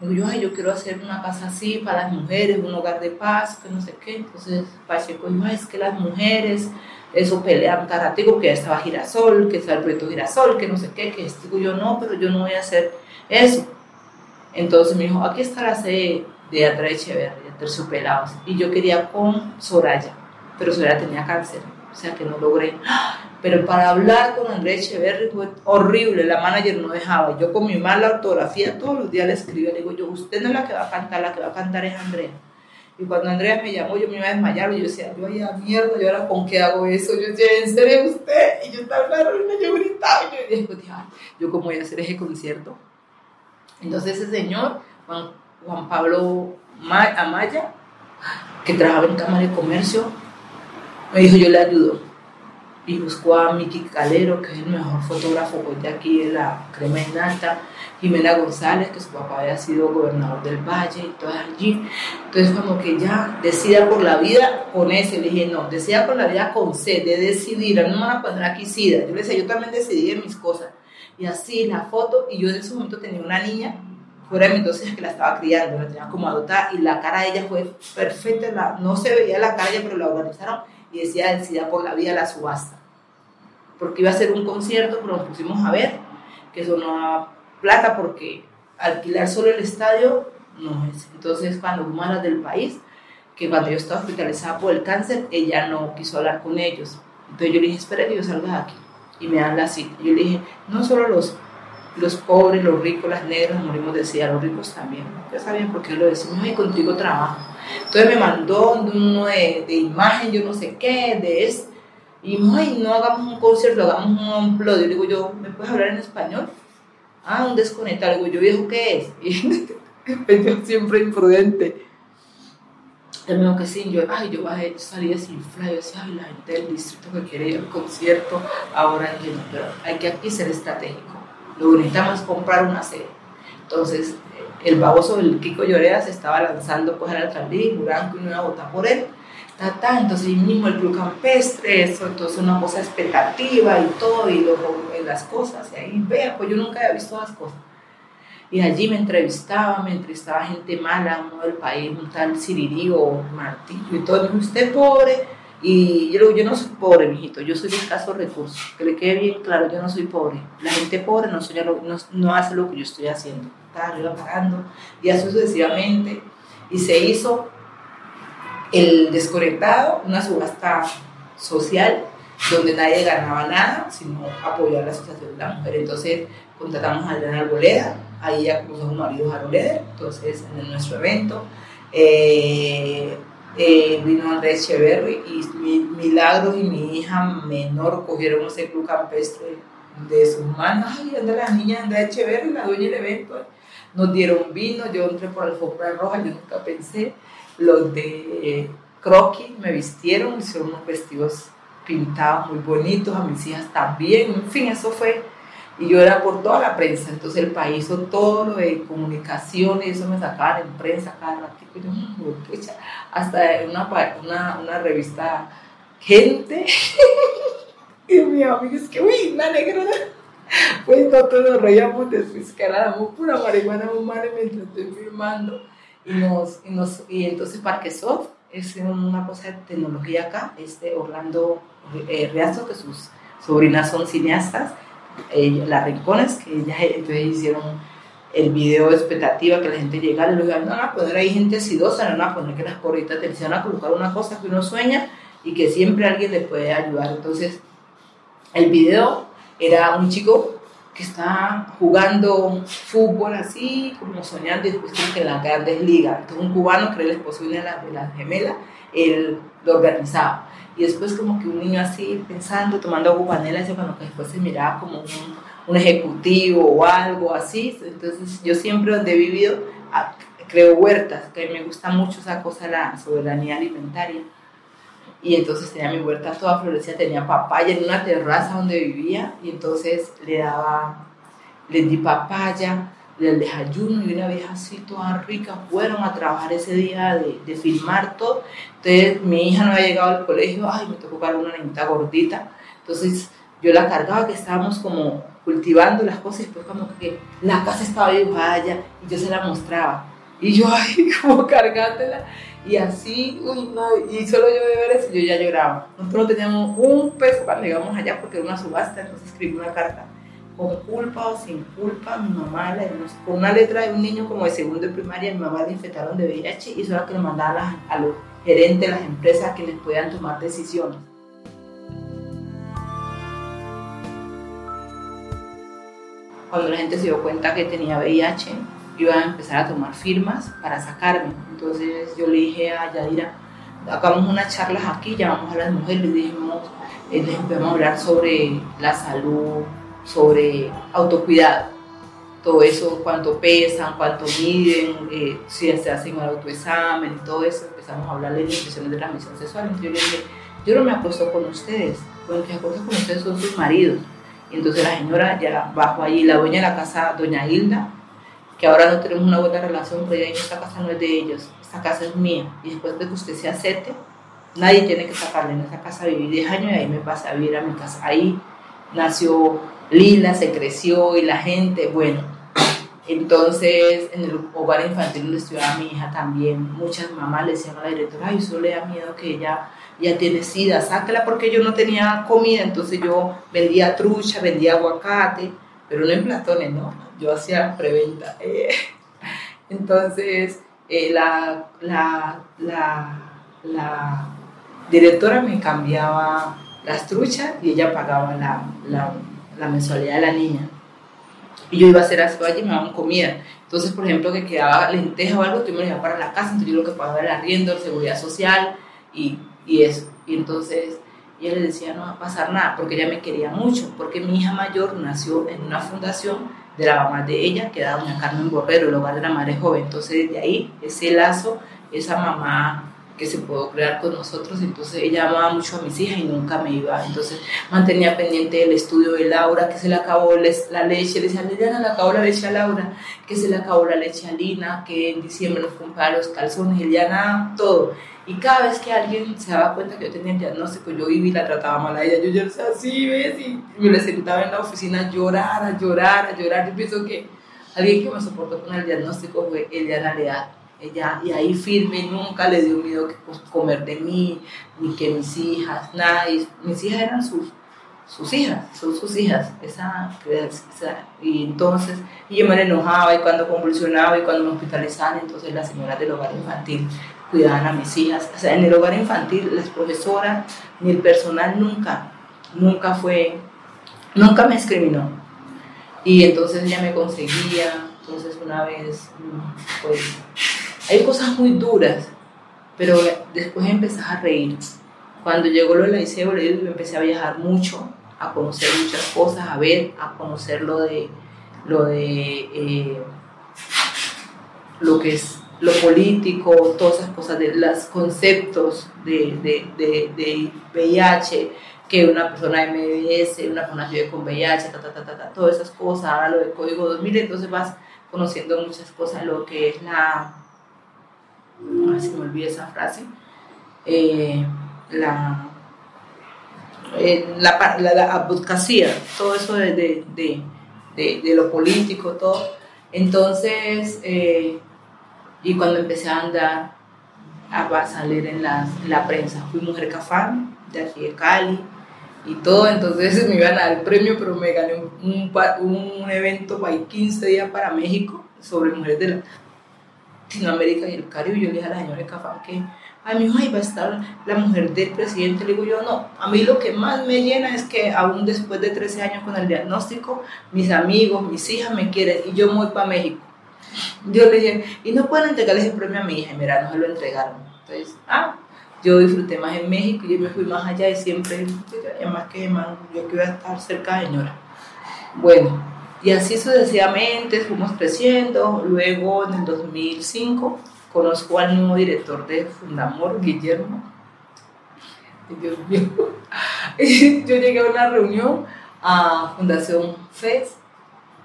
B: Digo yo, ay, yo quiero hacer una casa así para las mujeres, un hogar de paz, que no sé qué. Entonces Pacheco dijo, es que las mujeres, eso pelean taratigo, que ya estaba Girasol, que está el proyecto Girasol, que no sé qué, que digo yo, no, pero yo no voy a hacer eso. Entonces me dijo, aquí está la sede de Andrea Echeverría, Terciopelados. Y yo quería con Soraya, pero Soraya tenía cáncer, o sea que no logré. Pero para hablar con Andrea Echeverry fue horrible, la manager no dejaba. Yo con mi mala ortografía todos los días le escribía, le digo, yo, usted no es la que va a cantar, la que va a cantar es Andrea. Y cuando Andrea me llamó, yo me iba a desmayar y yo decía, yo ya mierda, ¿y ahora con qué hago eso? Yo decía, ¿en serio usted? Y yo estaba hablando, yo gritaba, y yo dije, yo cómo voy a hacer ese concierto. Entonces ese señor, Juan, Juan Pablo Amaya, que trabajaba en Cámara de Comercio, me dijo, yo le ayudo y buscó a Miki Calero, que es el mejor fotógrafo de aquí de la Crema Nata, Jimena González, que su papá había sido gobernador del Valle y todas allí. Entonces, como que ya decida por la vida con ese. Le dije, no, decida por la vida con C, de decidir. No me van a poner aquí SIDA. Yo le decía, yo también decidí en mis cosas. Y así, la foto, y yo en ese momento tenía una niña fuera de dosis que la estaba criando, la tenía como adoptada, y la cara de ella fue perfecta, la, no se veía la cara pero la organizaron y decía decida por la vida la subasta porque iba a ser un concierto, pero nos pusimos a ver que eso no plata porque alquilar solo el estadio no es. Entonces, cuando fuimos del país, que cuando yo estaba hospitalizada por el cáncer, ella no quiso hablar con ellos. Entonces yo le dije, espera que yo salga de aquí. Y me dan la cita. Yo le dije, no solo los, los pobres, los ricos, las negras morimos de sida, los ricos también. Ya sabían por qué lo decimos, y contigo trabajo. Entonces me mandó uno de, de imagen, yo no sé qué, de esto y ay, no hagamos un concierto, hagamos un upload. Yo digo, yo, ¿me puedes hablar en español? Ah, un desconectar. Digo, yo, viejo, ¿qué es? Y yo siempre imprudente. Él me que sí, yo, ay, yo bajé, salí desinflado, yo decía, ay, la gente del distrito que quiere ir al concierto, ahora entiendo, pero hay que aquí ser estratégico. Lo que necesitamos es comprar una sede. Entonces, el baboso del Kiko Llorea se estaba lanzando pues, a la alcaldía y juraron que iba a votar por él ta, entonces mismo el club campestre, eso, entonces una cosa expectativa y todo, y luego las cosas, y ahí vea, pues yo nunca había visto las cosas. Y allí me entrevistaba, me entrevistaba gente mala, uno del país, un tal Cirirío, Martillo y todo, y usted pobre, y yo, yo no soy pobre, mijito, yo soy de escasos recursos, que le quede bien claro, yo no soy pobre. La gente pobre no, hace lo que yo estoy haciendo, está arriba pagando, y así sucesivamente, y se hizo el desconectado, una subasta social donde nadie ganaba nada, sino apoyar la asociación de la mujer. Entonces contratamos a Adriana Arboleda, ahí ya con sus maridos Arboleda, entonces en nuestro evento. Eh, eh, vino Andrés Echeverry y mi, Milagros y mi hija menor cogieron ese club campestre de sus manos. Ay, anda la niña Andrés Echeverry, la dueña del evento. Nos dieron vino, yo entré por alfombra roja, yo nunca pensé los de croquis me vistieron, hicieron unos vestidos pintados muy bonitos, a mis hijas también, en fin, eso fue, y yo era por toda la prensa, entonces el país hizo todo lo de comunicaciones, eso me sacaban en prensa cada ratito, y yo, mm, hasta una, una, una revista Gente, Y mi amigo es que, uy, una negra. Pues nosotros nos reíamos después que éramos pura marihuana humana mientras estoy firmando. Y, nos, y, nos, y entonces Parquesoft es una cosa de tecnología acá, este Orlando eh, Riazo, que sus sobrinas son cineastas, las Rincones, que ellas entonces hicieron el video de expectativa que la gente llega y digan, no van a poner ahí gente acidosa, no van a poner que las porritas te van a colocar una cosa que uno sueña y que siempre alguien le puede ayudar. Entonces, el video era un chico que está jugando fútbol así, como soñando, y después que en las grandes ligas. Entonces, un cubano que era el esposo de la, de la gemela, él lo organizaba. Y después como que un niño así, pensando, tomando agua panela, cuando que después se miraba como un, un, ejecutivo o algo así. Entonces, yo siempre donde he vivido, ah, creo huertas, que me gusta mucho esa cosa, la soberanía alimentaria y entonces tenía mi huerta toda florecida, tenía papaya en una terraza donde vivía y entonces le daba, le di papaya, del desayuno y una vieja así toda rica fueron a trabajar ese día de, de filmar todo. Entonces mi hija no había llegado al colegio, ay, me tocó cargar una niñita gordita. Entonces yo la cargaba, que estábamos como cultivando las cosas y después como que la casa estaba dibujada allá y yo se la mostraba. Y yo, ay, como cargándola. Y así, uy, no, y solo yo de ver eso, yo ya lloraba. Nosotros no teníamos un peso cuando llegamos allá porque era una subasta, entonces escribí una carta. Con culpa o sin culpa, mi mamá, con una letra de un niño como de segundo de primaria, mi mamá le infectaron de VIH y eso era que le mandaban a, los gerentes las empresas que les podían tomar decisiones. Cuando la gente se dio cuenta que tenía VIH, iba a empezar a tomar firmas para sacarme. Entonces yo le dije a Yadira, hagamos unas charlas aquí, llamamos a las mujeres, les dijimos, eh, les empezamos a hablar sobre la salud, sobre autocuidado, todo eso, cuánto pesan, cuánto miden, eh, si se hacen el autoexamen, todo eso, empezamos a hablar de infecciones de transmisión sexual. Entonces yo le dije, yo no me apuesto con ustedes, bueno, que apuesto con ustedes son sus maridos. Y entonces la señora ya bajó allí, la dueña de la casa, doña Hilda, que ahora no tenemos una buena relación, pero ya esta casa no es de ellos, esta casa es mía. Y después de que usted se acepte, nadie tiene que sacarle en esa casa. Viví 10 años y ahí me pasé a vivir a mi casa. Ahí nació Lila, se creció y la gente, bueno. Entonces, en el hogar infantil donde estudiaba mi hija también, muchas mamás le decían a la directora, ay, solo le da miedo que ella ya tiene sida, sáquela porque yo no tenía comida, entonces yo vendía trucha, vendía aguacate, pero no en platones, ¿no? Yo hacía preventa. Eh. Entonces, eh, la, la, la, directora me cambiaba las truchas y ella pagaba la, la mensualidad de la niña. Y yo iba a hacer así, y me daban comida. Entonces, por ejemplo, que quedaba lenteja o algo, tú me lo para la casa, entonces yo lo que pagaba era el arriendo, la seguridad social y, y eso. Y entonces él le decía, no va a pasar nada, porque ella me quería mucho, porque mi hija mayor nació en una fundación de la mamá de ella, que era doña Carmen Borrero, el hogar de la madre joven. Entonces, desde ahí, ese lazo, esa mamá que se pudo crear con nosotros, entonces ella amaba mucho a mis hijas y nunca me iba, entonces mantenía pendiente el estudio de Laura, que se le acabó la leche, le decía, Liliana, le acabó la leche a Laura, que se le acabó la leche a Lina, que en diciembre nos compraba los calzones, Liliana, todo, y cada vez que alguien se daba cuenta que yo tenía el diagnóstico, yo iba y la trataba mal a ella. Yo, yo así, ¿ves? Y me la sentaba en la oficina a llorar, a llorar, a llorar. Yo pienso que alguien que me soportó con el diagnóstico fue Eliana Leal. Ella, y ahí firme, nunca le dio miedo que, pues, comer de mí, ni que mis hijas, nada. Mis hijas eran sus, sus hijas, son sus hijas. Esa, esa, y entonces, y yo me enojaba y cuando convulsionaba y cuando me hospitalizaban, entonces la señora del hogar infantil cuidaban a mis hijas. O sea, en el hogar infantil, las profesoras ni el personal nunca, nunca fue, nunca me discriminó. Y entonces ella me conseguía, entonces una vez, pues, hay cosas muy duras, pero después empecé a reír. Cuando llegó lo de la ICEO, empecé a viajar mucho, a conocer muchas cosas, a ver, a conocer lo de, lo de, eh, lo que es lo político, todas esas cosas, de los conceptos de, de, de, VIH, que una persona MBS, una persona vive con VIH, ta, ta, ta, ta, todas esas cosas, ahora lo de Código 2000, entonces vas conociendo muchas cosas, lo que es la, a ver si me olvida esa frase, eh, la, la, la, advocacia, todo eso de, de, de, lo político, todo. Entonces, eh, y cuando empecé a andar, a salir en, en la prensa, fui mujer cafán de aquí de Cali y todo, entonces me iban a dar el premio, pero me gané un, un, evento para 15 días para México sobre mujeres de Latinoamérica y el Caribe, yo le dije a la señora de Cafán que a mí ahí va a estar la mujer del presidente. Le digo yo, no, a mí lo que más me llena es que aún después de 13 años con el diagnóstico, mis amigos, mis hijas me quieren y yo voy para México. Yo le dije, y no pueden entregarle ese premio a mi hija, mira, no se lo entregaron. Entonces, ah, yo disfruté más en México y yo me fui más allá y siempre, además que yo quiero estar cerca de señora. Bueno, y así sucesivamente fuimos creciendo. Luego, en el 2005, conozco al nuevo director de Fundamor, Guillermo. Dios mío. Yo llegué a una reunión a Fundación FES.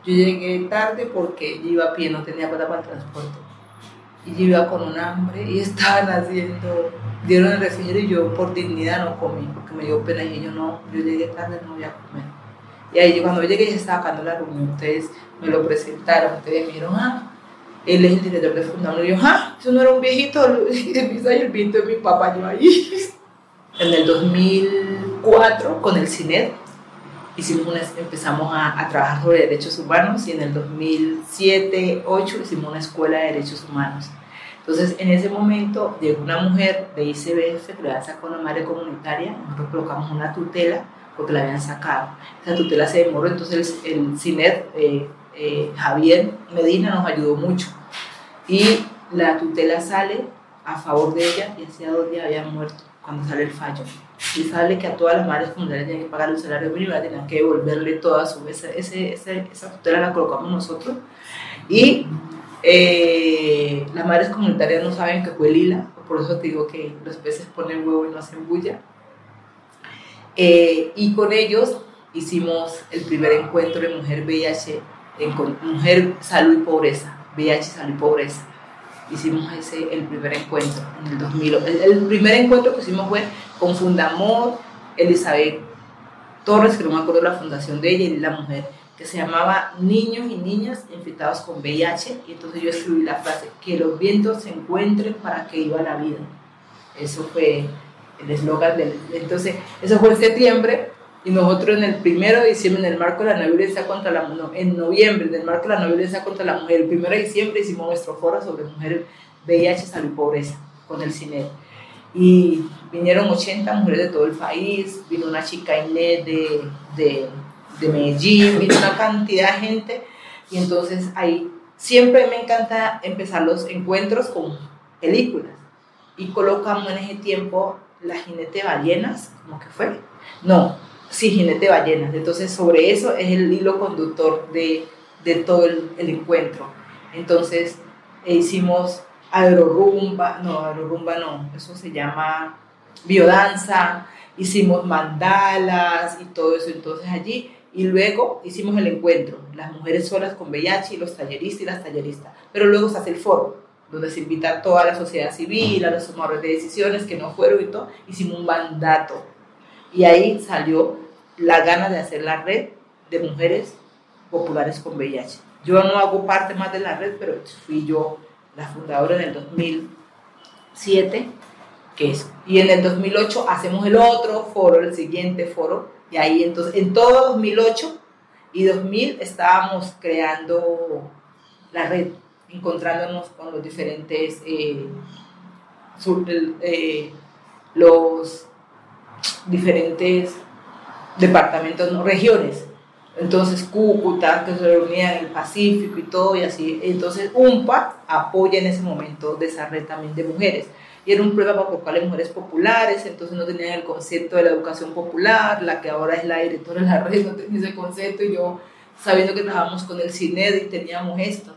B: Yo llegué tarde porque yo iba a pie, no tenía plata para el transporte. Y yo iba con un hambre y estaban haciendo, dieron el refrigerio y yo por dignidad no comí, porque me dio pena y yo no, yo llegué tarde, no voy a comer. Y ahí cuando yo llegué ya estaba acabando la reunión, ustedes me lo presentaron, ustedes me dijeron, ah, él es el director de Fundador. Y yo, ah, eso no era un viejito, y el viejito de mi papá, yo ahí. En el 2004, con el CINED, hicimos empezamos a, a, trabajar sobre derechos humanos y en el 2007-2008 hicimos una escuela de derechos humanos. Entonces, en ese momento llegó una mujer de ICBF que le una madre comunitaria, nosotros colocamos una tutela porque la habían sacado. Esa tutela se demoró, entonces el, el CINED eh, eh, Javier Medina nos ayudó mucho. Y la tutela sale a favor de ella y hacía dos días había muerto cuando sale el fallo. Y sale que a todas las madres comunitarias tienen que pagar un salario mínimo, tenían que devolverle toda su... Ese, ese, esa tutela la colocamos nosotros. Y eh, las madres comunitarias no saben que fue Lila, por eso te digo que los peces ponen huevo y no hacen bulla. Eh, y con ellos hicimos el primer encuentro de mujer VIH en Mujer, Salud y Pobreza, VIH, Salud y Pobreza. Hicimos ese, el primer encuentro en el 2000. El, primer encuentro que hicimos fue con Fundamor, Elizabeth Torres, que no me acuerdo la fundación de ella, y la mujer, que se llamaba Niños y Niñas infectados con VIH. Y entonces yo escribí la frase, que los vientos se encuentren para que iba la vida. Eso fue el eslogan del... Entonces, eso fue en septiembre y nosotros en el primero de diciembre, en el marco de la no violencia contra la no, en noviembre, en el marco de la no violencia contra la mujer, el primero de diciembre hicimos nuestro foro sobre mujeres VIH, salud y pobreza con el CINED. Y vinieron 80 mujeres de todo el país, vino una chica Inés de, de, de Medellín, vino una cantidad de gente. Y entonces ahí siempre me encanta empezar los encuentros con películas. Y colocamos en ese tiempo La jinete ballenas, como que fue. No, Sí, jinete ballenas. Entonces, sobre eso es el hilo conductor de, de todo el, encuentro. Entonces, e hicimos aerorumba, no, aerorumba no, eso se llama biodanza, hicimos mandalas y todo eso. Entonces, allí, y luego hicimos el encuentro, las mujeres solas con VIH y los talleristas y las talleristas. Pero luego se hace el foro, donde se invita a toda la sociedad civil, a los tomadores de decisiones que no fueron y todo. Hicimos un mandato. Y ahí salió la gana de hacer la red de mujeres populares con VIH. Yo no hago parte más de la red, pero fui yo la fundadora en el 2007, que es, y en el 2008 hacemos el otro foro, el siguiente foro, y ahí entonces, en todo 2008 y 2000 estábamos creando la red, encontrándonos con los diferentes, eh, eh, los diferentes departamentos, no regiones. Entonces Cúcuta, que se reunía en el Pacífico y todo, y así. Entonces UMPA apoya en ese momento de esa red también de mujeres. Y era un problema por cuáles mujeres populares, entonces no tenían el concepto de la educación popular, la que ahora es la directora de la red no tenía ese concepto, y yo sabiendo que trabajamos con el CINED y teníamos esto.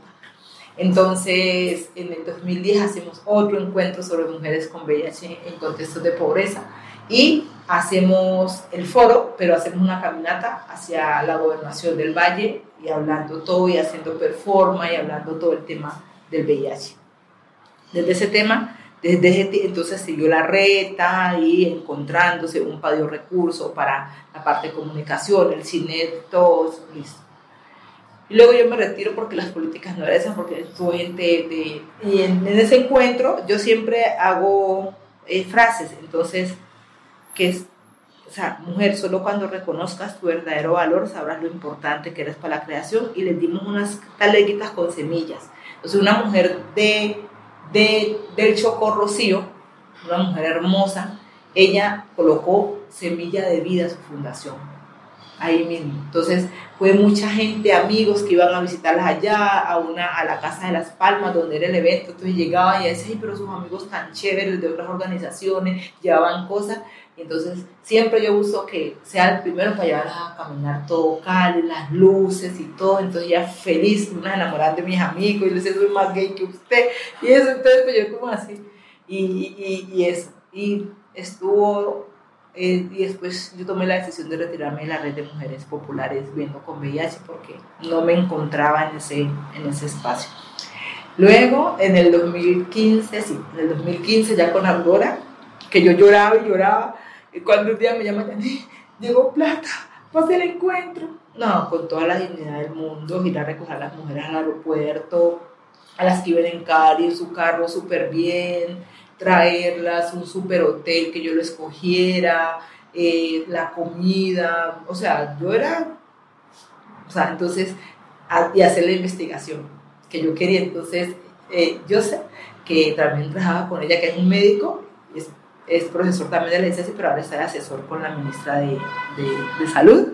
B: Entonces, en el 2010 hacemos otro encuentro sobre mujeres con VIH en contextos de pobreza y hacemos el foro, pero hacemos una caminata hacia la gobernación del Valle y hablando todo y haciendo performance y hablando todo el tema del VIH. Desde ese tema desde entonces siguió la reta y encontrándose un padio recurso para la parte de comunicación, el cine, todo listo. Y luego yo me retiro porque las políticas no esas, porque estuve gente de... Y en, ese encuentro yo siempre hago eh, frases, entonces, que es, o sea, mujer, solo cuando reconozcas tu verdadero valor sabrás lo importante que eres para la creación. Y les dimos unas taleguitas con semillas. Entonces, una mujer de, de, del Chocó Rocío, una mujer hermosa, ella colocó semilla de vida a su fundación ahí mismo. Entonces fue mucha gente, amigos que iban a visitarlas allá, a, una, a la Casa de las Palmas, donde era el evento. Entonces llegaban y decían, pero sus amigos tan chéveres de otras organizaciones, llevaban cosas. Entonces siempre yo uso que sea el primero para llevarlas a caminar todo Cali, las luces y todo. Entonces ya feliz, una enamorada de mis amigos y les soy más gay que usted. Y eso, entonces pues yo como así. Y, y eso. Y estuvo eh, y después yo tomé la decisión de retirarme de la red de mujeres populares viendo con VIH porque no me encontraba en ese, en ese espacio. Luego, en el 2015, sí, en el 2015 ya con Aurora, que yo lloraba y lloraba, y cuando un día me llaman, llegó plata, pasa el encuentro. No, con toda la dignidad del mundo, ir a recoger a las mujeres al aeropuerto, a las que iban en Cali, en su carro súper bien, traerlas, un super hotel que yo lo escogiera, eh, la comida, o sea, yo era, o sea, entonces, y hacer la investigación que yo quería. Entonces, eh, yo sé que también trabajaba con ella, que es un médico, es, es profesor también de la licencia, pero ahora está de asesor con la ministra de, de, de Salud.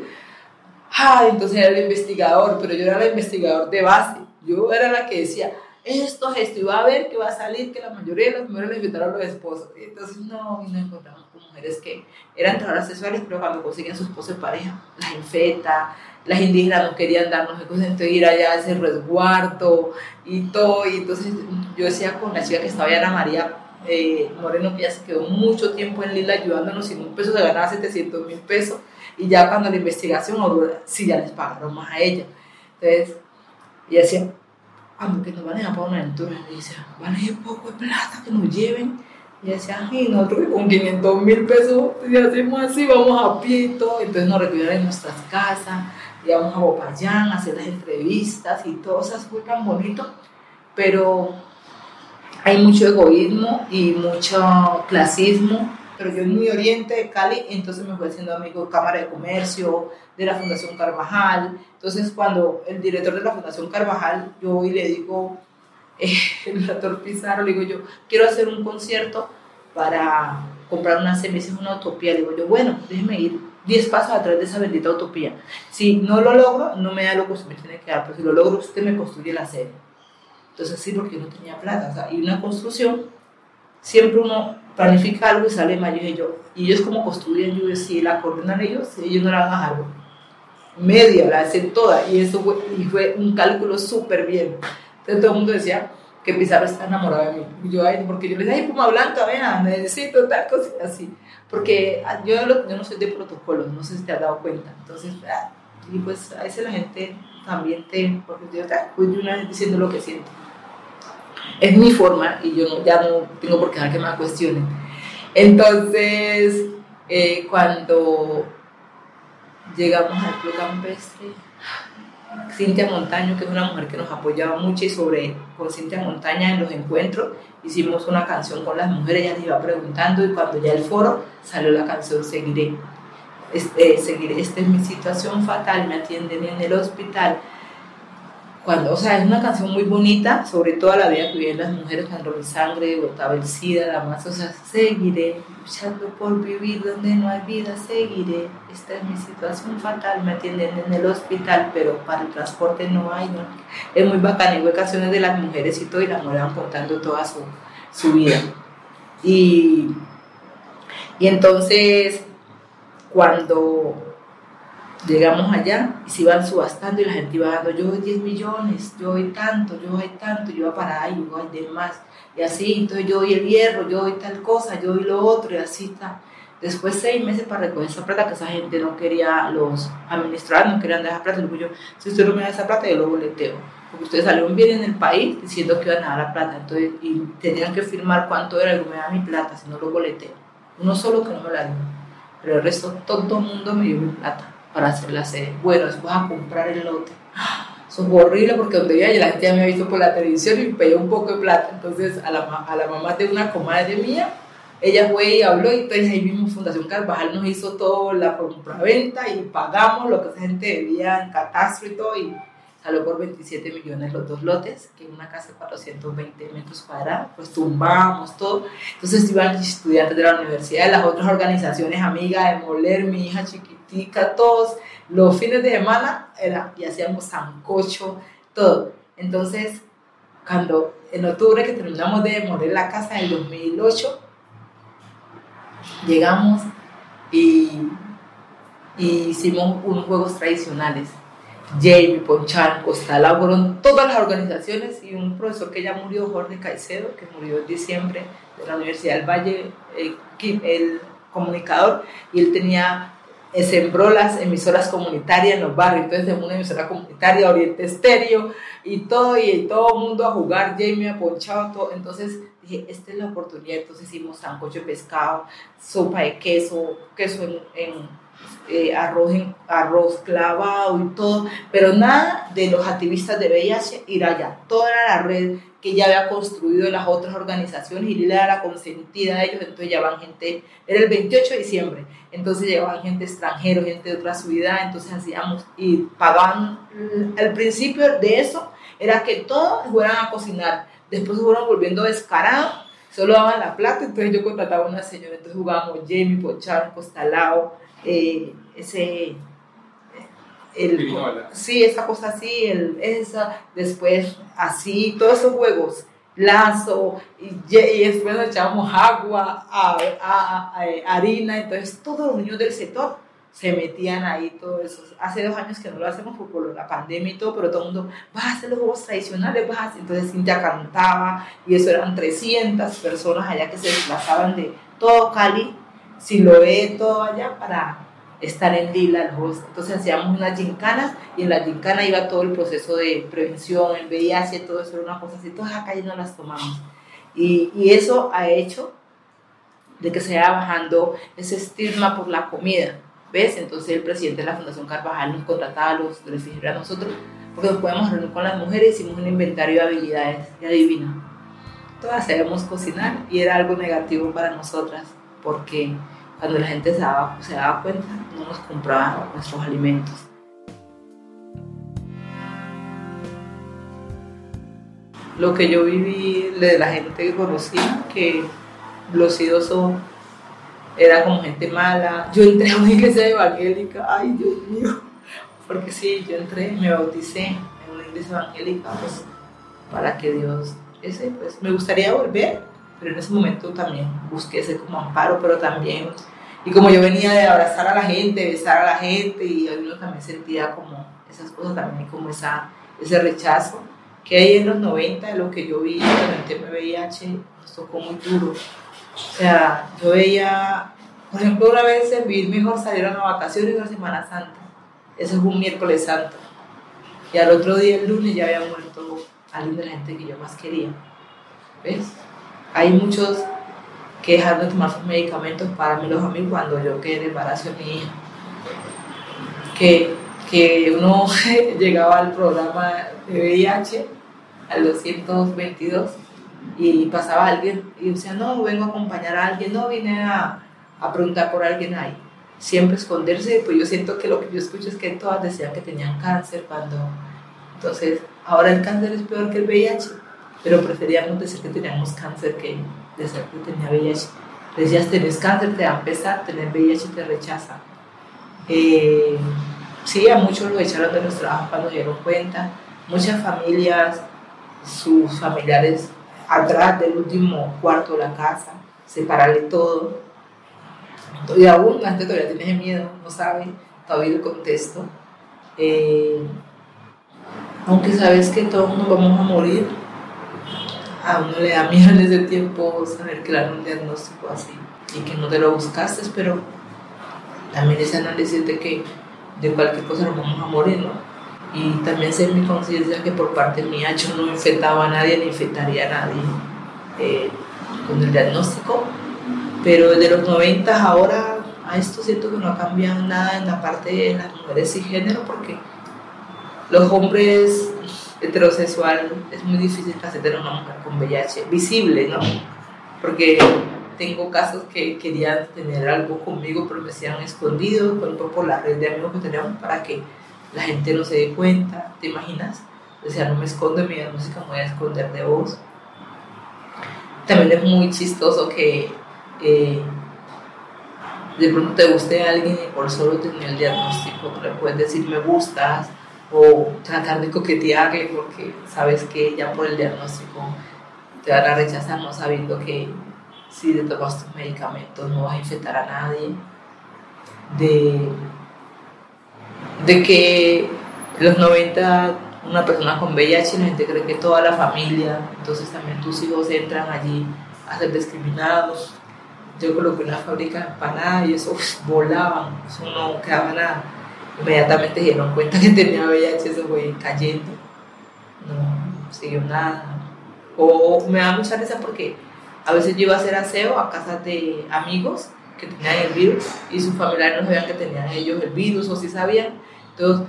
B: Ah, entonces era el investigador, pero yo era el investigador de base. Yo era la que decía, esto, esto, y va a ver que va a salir que la mayoría de las mujeres le invitaron a los esposos. Entonces, no, y no encontramos con mujeres que eran trabajadoras sexuales, pero cuando consiguen su esposo de pareja, las infeta, las indígenas no querían darnos entonces ir allá a ese resguardo y todo. Y entonces yo decía con la chica que estaba Ana María eh, Moreno, que ya se quedó mucho tiempo en Lila ayudándonos, sin un peso se ganaba 700 mil pesos. Y ya cuando la investigación, sí, ya les pagaron más a ella. Entonces, y decía, que nos van a para una aventura. Y dice, van a ir poco de plata que nos lleven. Y decía, y nosotros con 500 mil pesos, y hacemos así, vamos a pie y todo. Entonces nos recibieron en nuestras casas, íbamos a Bopayán a hacer las entrevistas y todo eso fue tan bonito. Pero hay mucho egoísmo y mucho clasismo pero yo en muy oriente de Cali, entonces me fui haciendo amigo de Cámara de Comercio, de la Fundación Carvajal. Entonces, cuando el director de la Fundación Carvajal, yo voy y le digo, eh, el doctor Pizarro, le digo yo, quiero hacer un concierto para comprar una semilla, una utopía. Le digo yo, bueno, déjeme ir 10 pasos atrás de esa bendita utopía. Si no lo logro, no me da lo que usted me tiene que dar, pero si lo logro, usted me construye la sede. Entonces, sí, porque yo no tenía plata. Y una construcción, siempre uno planifica algo y sale mal. Y yo, y ellos como construyen, yo si la coordinan ellos, ellos no la van a algo. Media, la hacen toda. Y eso fue, y fue un cálculo súper bien. Entonces todo el mundo decía que Pizarro está enamorado de mí. Y yo, ay, porque yo le decía, ay, Puma Blanca, ven, necesito tal cosa, así. Porque ah, yo, yo no soy de protocolos, no sé si te has dado cuenta. Entonces, ah, y pues a veces la gente también te, porque yo, pues, una vez diciendo lo que siento es mi forma y yo ya no tengo por qué dejar que me cuestionen. Entonces, eh, cuando llegamos al Club Campestre, Cintia Montaño, que es una mujer que nos apoyaba mucho y sobre con Cintia Montaña en los encuentros hicimos una canción con las mujeres, ella les iba preguntando y cuando ya el foro salió la canción Seguiré. Este, seguiré, esta es mi situación fatal, me atienden en el hospital, cuando, o sea, es una canción muy bonita sobre toda la vida que viven las mujeres cuando mi sangre botaba el SIDA, la más, o sea, seguiré luchando por vivir donde no hay vida, seguiré, esta es mi situación fatal, me atienden en el hospital, pero para el transporte no hay. Es muy bacana, y canciones de las mujeres y todo, y las mujeres contando toda su, su vida. Y, y entonces, cuando Llegamos allá y se iban subastando y la gente iba dando, yo doy 10 millones, yo doy tanto, yo doy tanto, yo voy para ahí, yo doy más. Y así, entonces yo doy el hierro, yo doy tal cosa, yo doy lo otro y así está. Después seis meses para recoger esa plata que esa gente no quería, los administradores no querían esa plata. Y yo, si usted no me da esa plata, yo lo boleteo. porque ustedes salieron bien en el país diciendo que iban a dar la plata, entonces, y tenían que firmar cuánto era, y me da mi plata, si no lo boleté. Uno solo que no me la dio, pero el resto, todo el mundo me dio mi plata para hacer la sede. Bueno, después a comprar el lote. Eso fue horrible porque donde iba la gente ya me había visto por la televisión y me pedía un poco de plata. Entonces, a la, a la mamá de una comadre mía, ella fue y habló y entonces ahí mismo Fundación Carvajal nos hizo todo la venta y pagamos lo que esa gente debía en catastro y todo y salió por 27 millones los dos lotes, que es una casa de 420 metros cuadrados, pues tumbamos todo. Entonces iban estudiantes de la universidad, de las otras organizaciones amigas de Moler, mi hija chiquitica, todos los fines de semana era, y hacíamos sancocho, todo. Entonces, cuando en octubre que terminamos de demoler la casa en el 2008, llegamos y, y hicimos unos juegos tradicionales Jamie, Ponchan, Costal, fueron todas las organizaciones y un profesor que ya murió, Jorge Caicedo, que murió en diciembre de la Universidad del Valle, eh, el comunicador, y él tenía, sembró las emisoras comunitarias en los barrios, entonces de una emisora comunitaria, Oriente Estéreo, y todo, y todo el mundo a jugar, Jamie ha ponchado todo, entonces dije, esta es la oportunidad, entonces hicimos sancocho de pescado, sopa de queso, queso en eh, arroz, arroz clavado y todo, pero nada de los activistas de VIH ir allá. Toda la red que ya había construido las otras organizaciones y Lila era la consentida de ellos, entonces llevaban gente, era el 28 de diciembre, entonces llevaban gente extranjera, gente de otra ciudad, entonces hacíamos y pagaban, al principio de eso era que todos fueran a cocinar, después se fueron volviendo descarados, solo daban la plata, entonces yo contrataba a una señora, entonces jugábamos Jamie, Pochar, Costalao, eh, ese... El, sí, esa cosa así, el, esa, después así, todos esos juegos, lazo, y, después nos echábamos agua, a, harina, entonces todos los niños del sector se metían ahí, todo eso. Hace dos años que no lo hacemos por, la pandemia y todo, pero todo el mundo, vas a hacer los juegos tradicionales, vas Entonces Cintia cantaba y eso eran 300 personas allá que se desplazaban de todo Cali si lo ve todo allá para estar en Lila. Entonces hacíamos una gincana y en la gincana iba todo el proceso de prevención, el VIH, todo eso era una cosa así, todas acá y no las tomamos. Y, y eso ha hecho de que se vaya bajando ese estigma por la comida. ¿Ves? Entonces el presidente de la Fundación Carvajal nos contrataba los refrigerios a nosotros porque nos podemos reunir con las mujeres, hicimos un inventario de habilidades y adivina, todas sabemos cocinar y era algo negativo para nosotras porque cuando la gente se daba, se daba cuenta, no nos compraban nuestros alimentos. Lo que yo viví de la gente que conocía, que los idosos era como gente mala. Yo entré a una iglesia evangélica, ay Dios mío, porque sí, yo entré, me bauticé en una iglesia evangélica, pues para que Dios, ese, pues me gustaría volver, pero en ese momento también busqué ese como amparo, pero también, y como yo venía de abrazar a la gente, besar a la gente, y uno también sentía como esas cosas también, como esa, ese rechazo, que ahí en los 90, de lo que yo vi con el tema VIH, nos tocó muy duro. O sea, yo veía, por ejemplo, una vez en Vivir Mejor salieron a vacaciones la Semana Santa, eso es un miércoles santo, y al otro día, el lunes, ya había muerto alguien de la gente que yo más quería. ¿Ves? Hay muchos que dejaron de tomar sus medicamentos para mí los amigos cuando yo quedé de embarazo de mi hija. Que, que uno llegaba al programa de VIH, al 222, y pasaba alguien y decía, no, vengo a acompañar a alguien, no, vine a, a preguntar por alguien ahí. Siempre esconderse, pues yo siento que lo que yo escucho es que todas decían que tenían cáncer cuando... Entonces, ahora el cáncer es peor que el VIH pero preferíamos decir que teníamos cáncer que decir que tenía VIH. Decías, tenés cáncer, te va a empezar, tener VIH te rechaza. Eh, sí, a muchos lo echaron de los trabajos cuando dieron cuenta. Muchas familias, sus familiares atrás del último cuarto de la casa, separarle todo. Y aún la gente todavía tiene miedo, no sabe todavía el contexto. Eh, aunque sabes que todos nos vamos a morir, a uno le da miedo en ese tiempo saber que dan un diagnóstico así y que no te lo buscaste, pero también ese análisis de que de cualquier cosa nos vamos a morir, ¿no? y también ser mi conciencia que por parte mía yo no infectaba a nadie ni infectaría a nadie eh, con el diagnóstico. Pero desde los 90 ahora a esto siento que no ha cambiado nada en la parte de las mujeres y género porque los hombres heterosexual es muy difícil que tener una mujer con VIH visible, ¿no? Porque tengo casos que querían tener algo conmigo pero me han escondido por, la red de amigos que tenemos para que la gente no se dé cuenta, ¿te imaginas? Decía, no me escondo mi música, me voy a esconder de vos. También es muy chistoso que eh, de pronto te guste a alguien y por solo tener el diagnóstico le puedes decir me gustas o tratar de coquetearle porque sabes que ya por el diagnóstico te van a rechazar no sabiendo que si te tomas tus medicamentos no vas a infectar a nadie. De de que en los 90 una persona con VIH la gente cree que toda la familia, entonces también tus hijos entran allí a ser discriminados. Yo coloqué una fábrica de empanadas y eso volaban, eso no quedaba nada. Inmediatamente se dieron cuenta que tenía VIH, eso fue cayendo. No siguió nada. O me da mucha risa porque a veces yo iba a hacer aseo a casas de amigos que tenían el virus y sus familiares no sabían que tenían ellos el virus o si sabían entonces,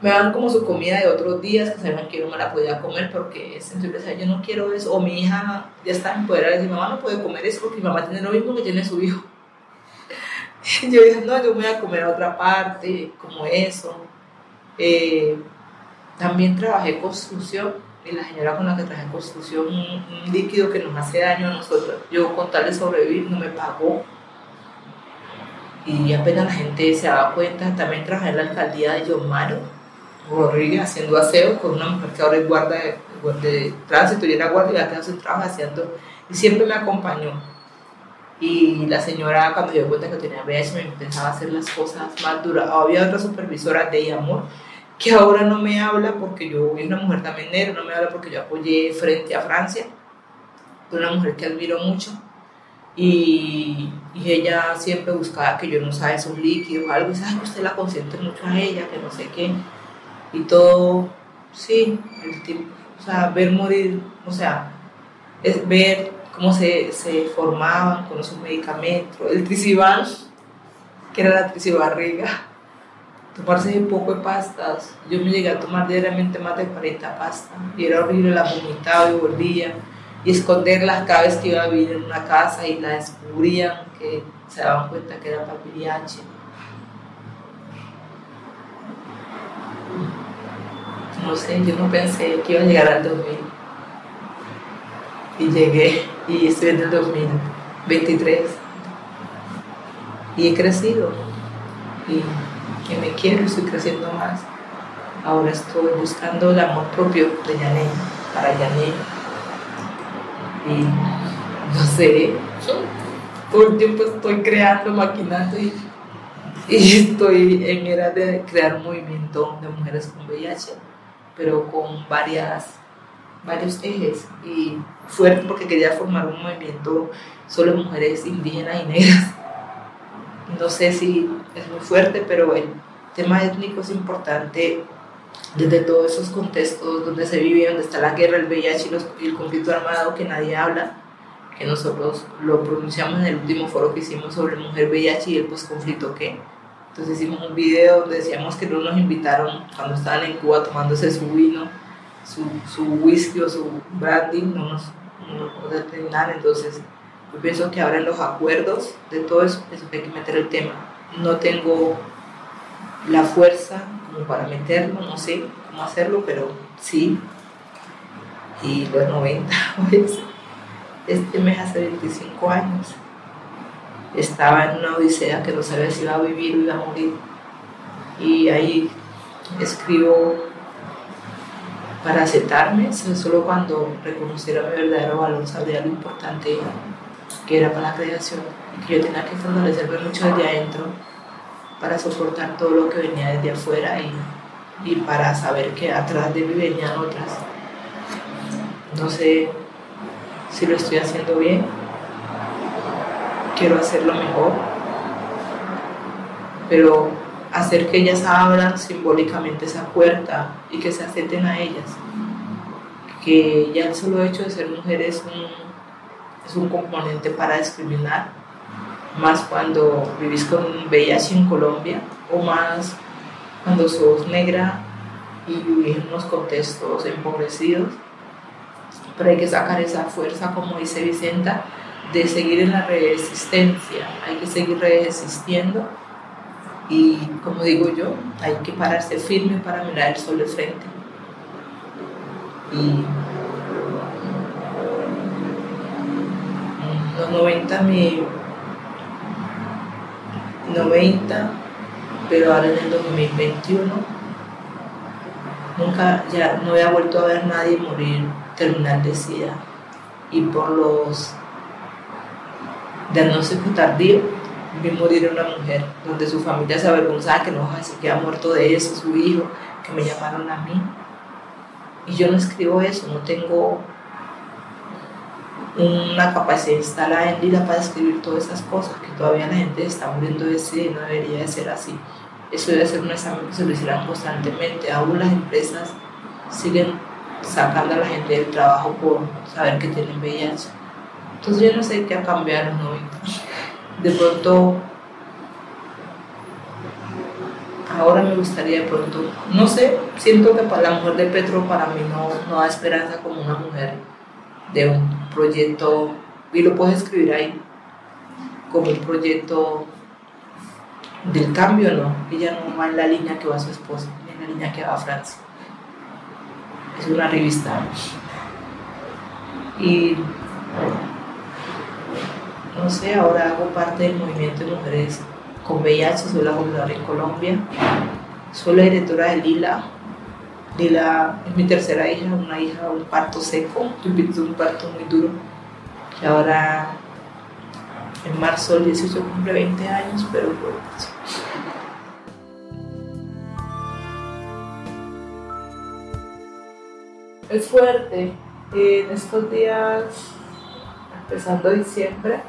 B: me dan como su comida de otros días que sabían que yo no me la podía comer porque siempre decía, yo no quiero eso. O mi hija ya está en poder decir, mamá no puede comer eso porque mi mamá tiene lo mismo que tiene su hijo. yo dije, no, yo voy a comer a otra parte, como eso. Eh, también trabajé construcción y la señora con la que trabajé construcción, un, líquido que nos hace daño a nosotros. Yo con tal de sobrevivir no me pagó y apenas la gente se daba cuenta, también trabajé en la alcaldía de Yomaro, Rodríguez, haciendo aseo con una mujer que ahora es guarda de, de tránsito y era guardia y ya quedó trabajo haciendo, y siempre me acompañó. Y la señora, cuando dio cuenta que tenía VIH, me empezaba a hacer las cosas más duras. Había otra supervisora de amor que ahora no me habla porque yo, es una mujer también negra, no me habla porque yo apoyé frente a Francia, una mujer que admiro mucho y, y, ella siempre buscaba que yo no usara esos líquidos, algo, y sabe usted la consiente mucho a ella, que no sé qué, y todo, sí, el tipo, o sea, ver morir, o sea, es ver cómo se, se formaban con esos medicamentos, el triciban, que era la tricibarriga, tomarse un poco de pastas, yo me llegué a tomar diariamente más de 40 pastas, y era horrible, la vomitaba y volvía, y esconderlas cada vez que iba a vivir en una casa y la descubrían, que se daban cuenta que era papiriache. No sé, yo no pensé que iba a llegar al 2000. Y llegué y estoy en el 2023. Y he crecido. Y que me quiero y estoy creciendo más. Ahora estoy buscando el amor propio de Yané, para Yané y no sé, todo el tiempo estoy creando, maquinando y, estoy en era de crear un movimiento de mujeres con VIH, pero con varias, varios ejes y fuerte porque quería formar un movimiento solo de mujeres indígenas y negras. No sé si es muy fuerte, pero el tema étnico es importante desde todos esos contextos donde se vive, donde está la guerra, el VIH y, el conflicto armado que nadie habla, que nosotros lo pronunciamos en el último foro que hicimos sobre mujer VIH y el posconflicto que. Entonces hicimos un video donde decíamos que no nos invitaron cuando estaban en Cuba tomándose su vino, su, su whisky o su brandy, no nos, no nos Entonces yo pienso que ahora en los acuerdos de todo eso, eso que hay que meter el tema. No tengo la fuerza para meterlo, no sé cómo hacerlo, pero sí. Y los 90, pues, este mes hace 25 años, estaba en una odisea que no sabía si iba a vivir o iba a morir. Y ahí escribo para aceptarme, solo cuando reconociera mi verdadero valor sabría lo importante que era para la creación, que yo tenía que fortalecerme mucho desde adentro para soportar todo lo que venía desde afuera y, y para saber que atrás de mí venían otras. No sé si lo estoy haciendo bien, quiero hacerlo mejor, pero hacer que ellas abran simbólicamente esa puerta y que se acepten a ellas. Que ya el solo hecho de ser mujer es un, es un componente para discriminar, más cuando vivís con VIH en Colombia o más cuando sos negra y vivís en unos contextos empobrecidos. Pero hay que sacar esa fuerza, como dice Vicenta, de seguir en la resistencia. Hay que seguir resistiendo y, como digo yo, hay que pararse firme para mirar el sol de frente. Y los 90 me 90 pero ahora en el 2021 nunca ya no había vuelto a ver nadie morir terminal de SIDA y por los diagnósticos tardíos vi morir una mujer donde su familia se avergonzaba que no se queda muerto de eso, su hijo, que me llamaron a mí. Y yo no escribo eso, no tengo una capacidad instalada en vida para escribir todas esas cosas, que todavía la gente está muriendo de sí y no debería de ser así. Eso debe ser un examen que se lo hicieran constantemente. Aún las empresas siguen sacando a la gente del trabajo por saber que tienen VIH. Entonces yo no sé qué ha cambiado en los 90. De pronto, ahora me gustaría de pronto, no sé, siento que para la mujer de Petro para mí no, no da esperanza como una mujer de un proyecto, y lo puedes escribir ahí, como un proyecto del cambio, no. Ella no va en la línea que va su esposa, en la línea que va a Francia. Es una revista. Y no sé, ahora hago parte del movimiento de mujeres con VIH, soy la gobernadora en Colombia, soy la directora de Lila. Lila es mi tercera hija, una hija, un parto seco, un parto muy duro, que ahora en marzo el 18 cumple 20 años, pero pues, es fuerte. En estos días, empezando diciembre,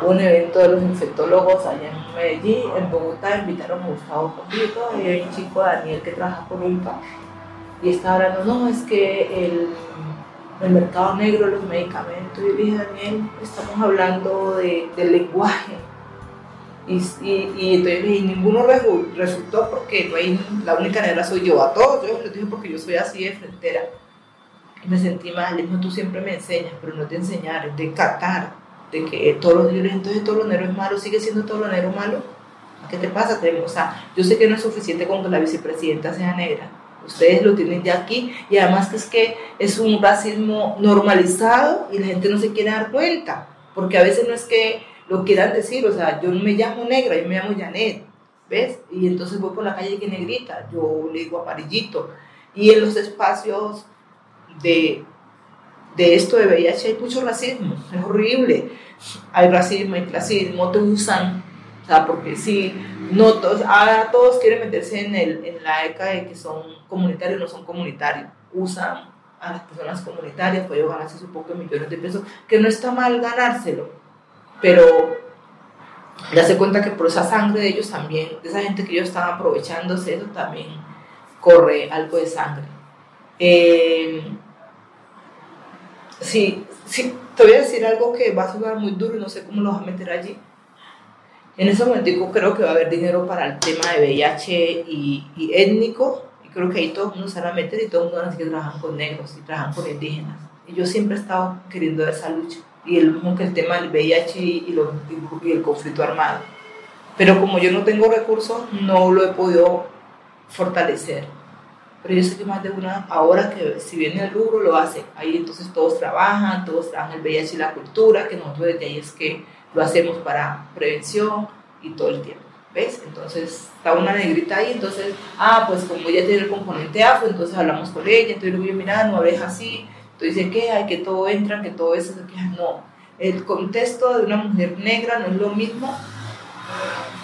B: hubo un evento de los infectólogos allá en Medellín, en Bogotá, invitaron a Gustavo Completo y hay un chico, Daniel, que trabaja con ULPA, y está hablando, no, es que el, el mercado negro los medicamentos, y yo dije, Daniel, estamos hablando de, del lenguaje, y, y, y, entonces, y ninguno resultó porque no hay, la única negra soy yo, a todos yo les dije porque yo soy así de frontera, y me sentí mal, le dije, tú siempre me enseñas, pero no te enseñar, es de catar, de que todos los libros, entonces todo lo negro es malo, sigue siendo todo lo negro malo. ¿Qué te pasa? O sea, yo sé que no es suficiente con que la vicepresidenta sea negra. Ustedes lo tienen ya aquí y además que es que es un racismo normalizado y la gente no se quiere dar cuenta, porque a veces no es que lo quieran decir, o sea, yo no me llamo negra, yo me llamo Janet, ¿ves? Y entonces voy por la calle que negrita, yo le digo amarillito. Y en los espacios de de esto de VIH hay mucho racismo, es horrible. Hay racismo, hay clasismo, te usan, o sea, porque sí, no todos, ahora todos quieren meterse en, el, en la ECA de que son comunitarios, no son comunitarios, usan a las personas comunitarias, puede ganarse su poco millones de pesos, que no está mal ganárselo, pero ya se cuenta que por esa sangre de ellos también, de esa gente que ellos están aprovechándose, eso también corre algo de sangre. Eh, Sí, sí, te voy a decir algo que va a sonar muy duro y no sé cómo lo vas a meter allí. En ese momento creo que va a haber dinero para el tema de VIH y, étnico, y creo que ahí todo el mundo se va a meter y todo el mundo van a decir que trabajan con negros y trabajan con indígenas. Y yo siempre he estado queriendo esa lucha, y el mismo que el tema del VIH y, y el conflicto armado. Pero como yo no tengo recursos, no lo he podido fortalecer pero yo sé que más de una, ahora que si viene el rubro lo hace, ahí entonces todos trabajan, todos trabajan el VIH y la cultura, que nosotros desde ahí es que lo hacemos para prevención y todo el tiempo, ¿ves? Entonces está una negrita ahí, entonces, ah, pues como ella tiene el componente afro, entonces hablamos con ella, entonces lo voy a mirar, no abeja así, entonces dice que hay que todo entra, que todo eso, que no, el contexto de una mujer negra no es lo mismo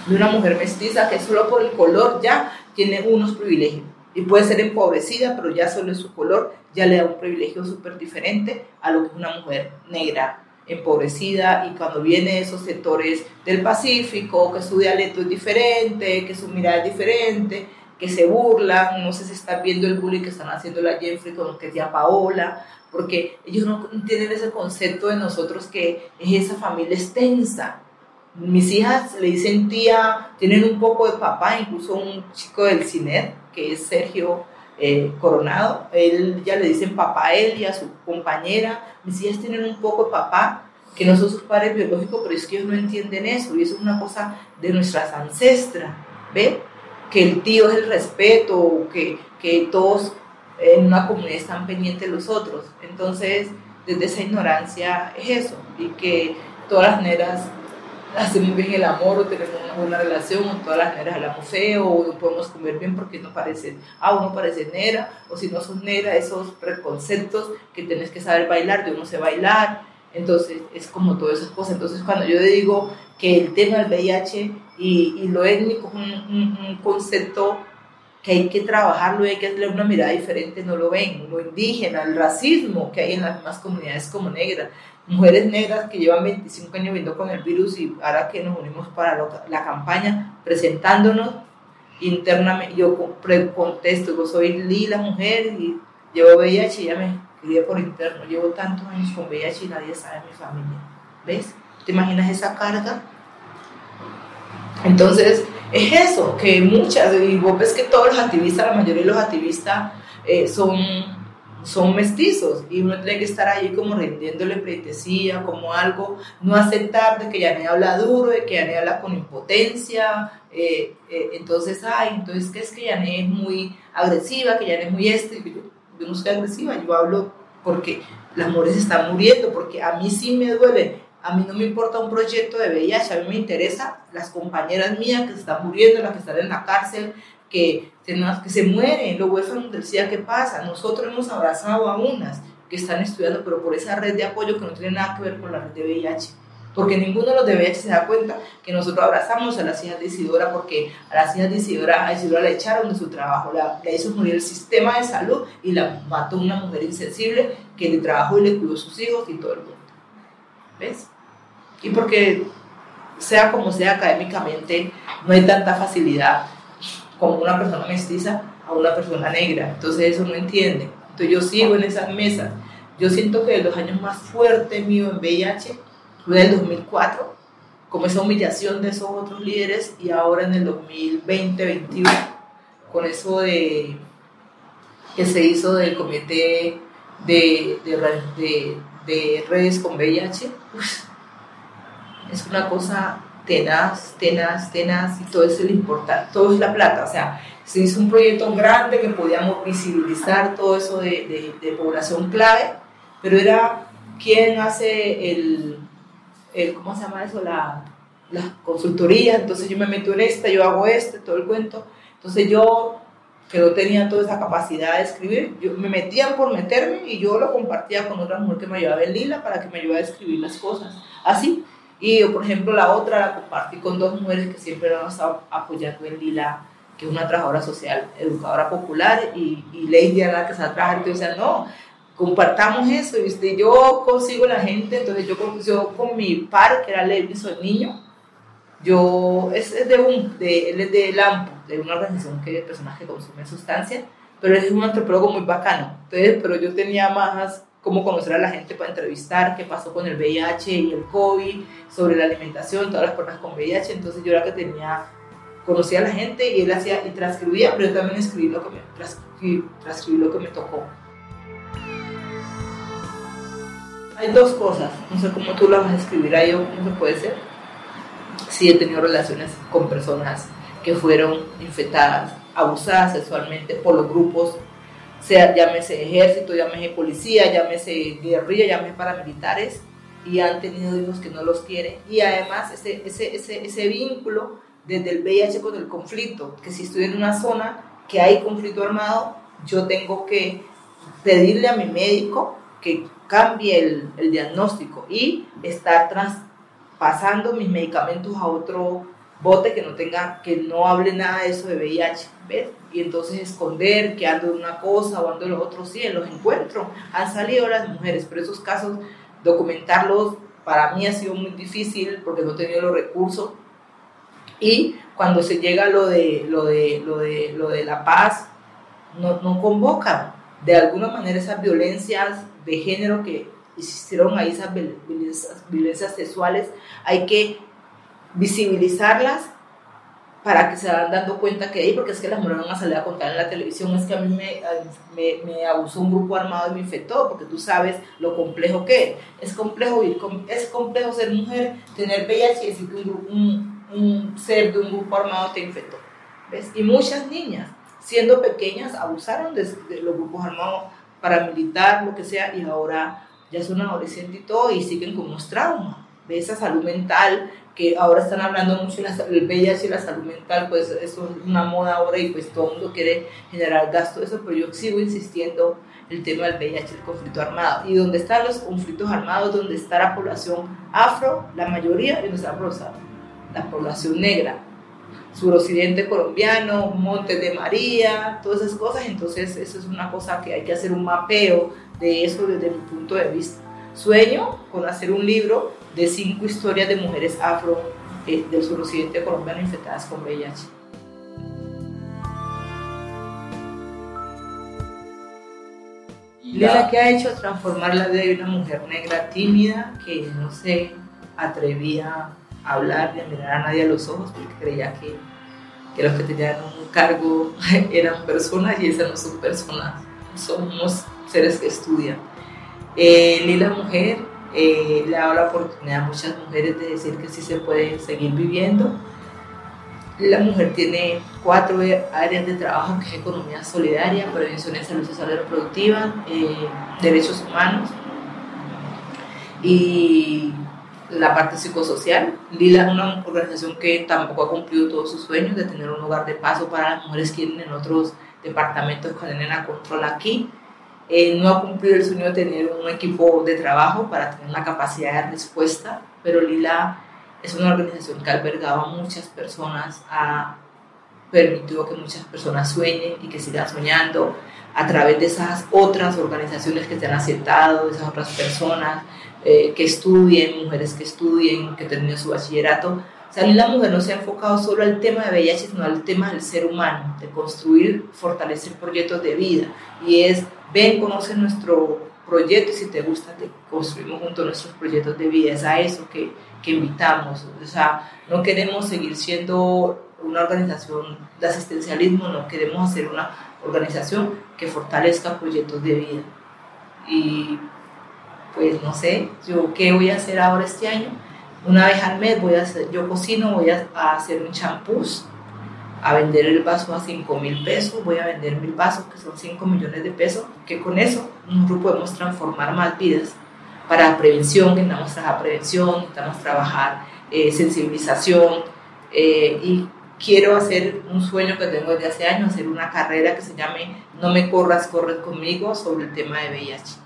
B: de una mujer mestiza que solo por el color ya tiene unos privilegios y puede ser empobrecida, pero ya solo su color ya le da un privilegio súper diferente a lo que una mujer negra empobrecida y cuando viene esos sectores del Pacífico, que su dialecto es diferente, que su mirada es diferente, que se burlan, no sé si están viendo el bullying que están haciendo la Jeffrey con lo que tía Paola, porque ellos no tienen ese concepto de nosotros que es esa familia extensa. Mis hijas le dicen tía, tienen un poco de papá, incluso un chico del CINET, que es Sergio eh, Coronado, él ya le dicen papá a él y a su compañera, mis hijas tienen un poco de papá, que no son sus padres biológicos, pero es que ellos no entienden eso, y eso es una cosa de nuestras ancestras, ¿ve? Que el tío es el respeto, que, que todos en una comunidad están pendientes los otros. Entonces, desde esa ignorancia es eso, y que todas las hacemos bien el amor o tenemos una buena relación, o todas las neras hablamos feo, o no podemos comer bien porque no parece, ah, uno parece nera, o si no sos nera, esos preconceptos que tienes que saber bailar, yo no sé bailar, entonces es como todas esas cosas. Entonces, cuando yo digo que el tema del VIH y, y lo étnico es un, un concepto que hay que trabajarlo y hay que darle una mirada diferente, no lo ven, lo indígena, el racismo que hay en las demás comunidades como negras, mujeres negras que llevan 25 años viviendo con el virus y ahora que nos unimos para la campaña presentándonos internamente, yo contesto, yo soy lila mujer y llevo VIH y ya me crié por interno, llevo tantos años con VIH y nadie sabe mi familia, ¿ves? ¿Te imaginas esa carga? Entonces, es eso, que muchas, y vos ves que todos los activistas, la mayoría de los activistas eh, son, son mestizos y uno tiene que estar ahí como rindiéndole pleitesía, como algo, no aceptar de que ya no habla duro, de que ya habla con impotencia, eh, eh, entonces, ay, entonces, ¿qué es que Yané es muy agresiva, que Yané es muy este? Yo, yo no soy agresiva, yo hablo porque las mujeres están muriendo, porque a mí sí me duele a mí no me importa un proyecto de VIH, a mí me interesa las compañeras mías que se están muriendo, las que están en la cárcel, que, que se mueren, los huérfanos del SIDA, ¿qué pasa? Nosotros hemos abrazado a unas que están estudiando, pero por esa red de apoyo que no tiene nada que ver con la red de VIH. Porque ninguno de los de VIH se da cuenta que nosotros abrazamos a las hijas de Isidora, porque a las hijas de Isidora, a Isidora la echaron de su trabajo, la, la hizo morir el sistema de salud y la mató una mujer insensible que le trabajó y le cuidó a sus hijos y todo el mundo. ¿Ves? y porque sea como sea académicamente, no hay tanta facilidad como una persona mestiza a una persona negra. Entonces eso no entiende. Entonces yo sigo en esas mesas. Yo siento que de los años más fuertes mío en VIH fue el 2004, como esa humillación de esos otros líderes, y ahora en el 2020-2021, con eso de que se hizo del comité de, redes con VIH, es una cosa tenaz, tenaz, tenaz, y todo es el importante, todo es la plata, o sea, se hizo un proyecto grande que podíamos visibilizar todo eso de, de, población clave, pero era quién hace el, el, ¿cómo se llama eso? La, la consultoría, entonces yo me meto en esta, yo hago este, todo el cuento, entonces yo que no tenía toda esa capacidad de escribir, yo, me metían por meterme y yo lo compartía con otra mujer que me ayudaba en Lila para que me ayudara a escribir las cosas, así, y por ejemplo, la otra la compartí con dos mujeres que siempre nos han estado apoyando en Lila, que es una trabajadora social, educadora popular, y, y Lady Ana, que está trabajando. Entonces, no, compartamos eso. Y yo consigo la gente, entonces yo, yo con mi par, que era Levi, soy niño, yo, es, es de un, de, él es de LAMPO, de una organización que de personas que consumen sustancias, pero es un antropólogo muy bacano. Entonces, pero yo tenía más cómo conocer a la gente para entrevistar, qué pasó con el VIH y el COVID, sobre la alimentación, todas las personas con VIH. Entonces yo era que tenía, conocía a la gente y él hacía y transcribía, pero yo también escribí lo que me, transcribí, lo que me tocó. Hay dos cosas, no sé cómo tú las vas a escribir ahí o cómo se puede ser. Sí he tenido relaciones con personas que fueron infectadas, abusadas sexualmente por los grupos sea llámese ejército, llámese policía, llámese guerrilla, llámese paramilitares, y han tenido hijos que no los quieren. Y además ese, ese, ese, ese vínculo desde el VIH con el conflicto, que si estoy en una zona que hay conflicto armado, yo tengo que pedirle a mi médico que cambie el, el diagnóstico y estar traspasando mis medicamentos a otro bote que no tenga, que no hable nada de eso de VIH, ¿ves? Y entonces esconder que ando de una cosa o ando de lo otro, sí, en los encuentros han salido las mujeres, pero esos casos, documentarlos para mí ha sido muy difícil porque no he tenido los recursos. Y cuando se llega lo de, lo de, lo de, lo de la paz, no, no convocan de alguna manera esas violencias de género que existieron ahí, esas violencias, violencias sexuales, hay que visibilizarlas para que se van dando cuenta que hay, porque es que las mujeres van a salir a contar en la televisión, es que a mí me, me, me, abusó un grupo armado y me infectó, porque tú sabes lo complejo que es. Es complejo, es complejo ser mujer, tener VIH y decir que un, un, ser de un grupo armado te infectó. ¿ves? Y muchas niñas, siendo pequeñas, abusaron de, de los grupos armados paramilitar, lo que sea, y ahora ya son adolescentes y todo, y siguen con unos traumas de esa salud mental que ahora están hablando mucho del VIH y la salud mental, pues es una moda ahora y pues todo el mundo quiere generar gasto eso, pero yo sigo insistiendo el tema del VIH, el conflicto armado. Y donde están los conflictos armados, donde está la población afro, la mayoría, y está la, la población negra, suroccidente colombiano, Montes de María, todas esas cosas, entonces eso es una cosa que hay que hacer un mapeo de eso desde mi punto de vista. Sueño con hacer un libro de cinco historias de mujeres afro eh, del suroccidente colombiano infectadas con VIH. Lila, que ha hecho transformar la vida de una mujer negra tímida que no se atrevía a hablar ni a mirar a nadie a los ojos porque creía que, que los que tenían un cargo eran personas y esas no son personas, son unos seres que estudian. Eh, Lila Mujer eh, le dado la oportunidad a muchas mujeres de decir que sí se puede seguir viviendo. La mujer tiene cuatro áreas de trabajo, que es economía solidaria, prevención en salud sexual y reproductiva, eh, derechos humanos y la parte psicosocial. Lila es una organización que tampoco ha cumplido todos sus sueños de tener un lugar de paso para las mujeres que vienen en otros departamentos que tienen a control aquí. Eh, no ha cumplido el sueño de tener un equipo de trabajo para tener la capacidad de respuesta, pero Lila es una organización que ha albergado a muchas personas, ha permitido que muchas personas sueñen y que sigan soñando a través de esas otras organizaciones que se han aceptado, de esas otras personas eh, que estudien, mujeres que estudien, que terminen su bachillerato. O sea, la mujer no se ha enfocado solo al tema de VIH, sino al tema del ser humano, de construir, fortalecer proyectos de vida. Y es ven, conoce nuestro proyecto y si te gusta, te construimos juntos nuestros proyectos de vida. Es a eso que, que invitamos. O sea, no queremos seguir siendo una organización de asistencialismo, no queremos hacer una organización que fortalezca proyectos de vida. Y pues no sé, yo qué voy a hacer ahora este año. Una vez al mes voy a hacer, yo cocino, voy a, hacer un champús a vender el vaso a 5 mil pesos, voy a vender mil vasos, que son 5 millones de pesos, que con eso nosotros podemos transformar más vidas. Para prevención, necesitamos trabajar prevención, necesitamos trabajar eh, sensibilización eh, y quiero hacer un sueño que tengo desde hace años, hacer una carrera que se llame No me corras, corre conmigo sobre el tema de VIH.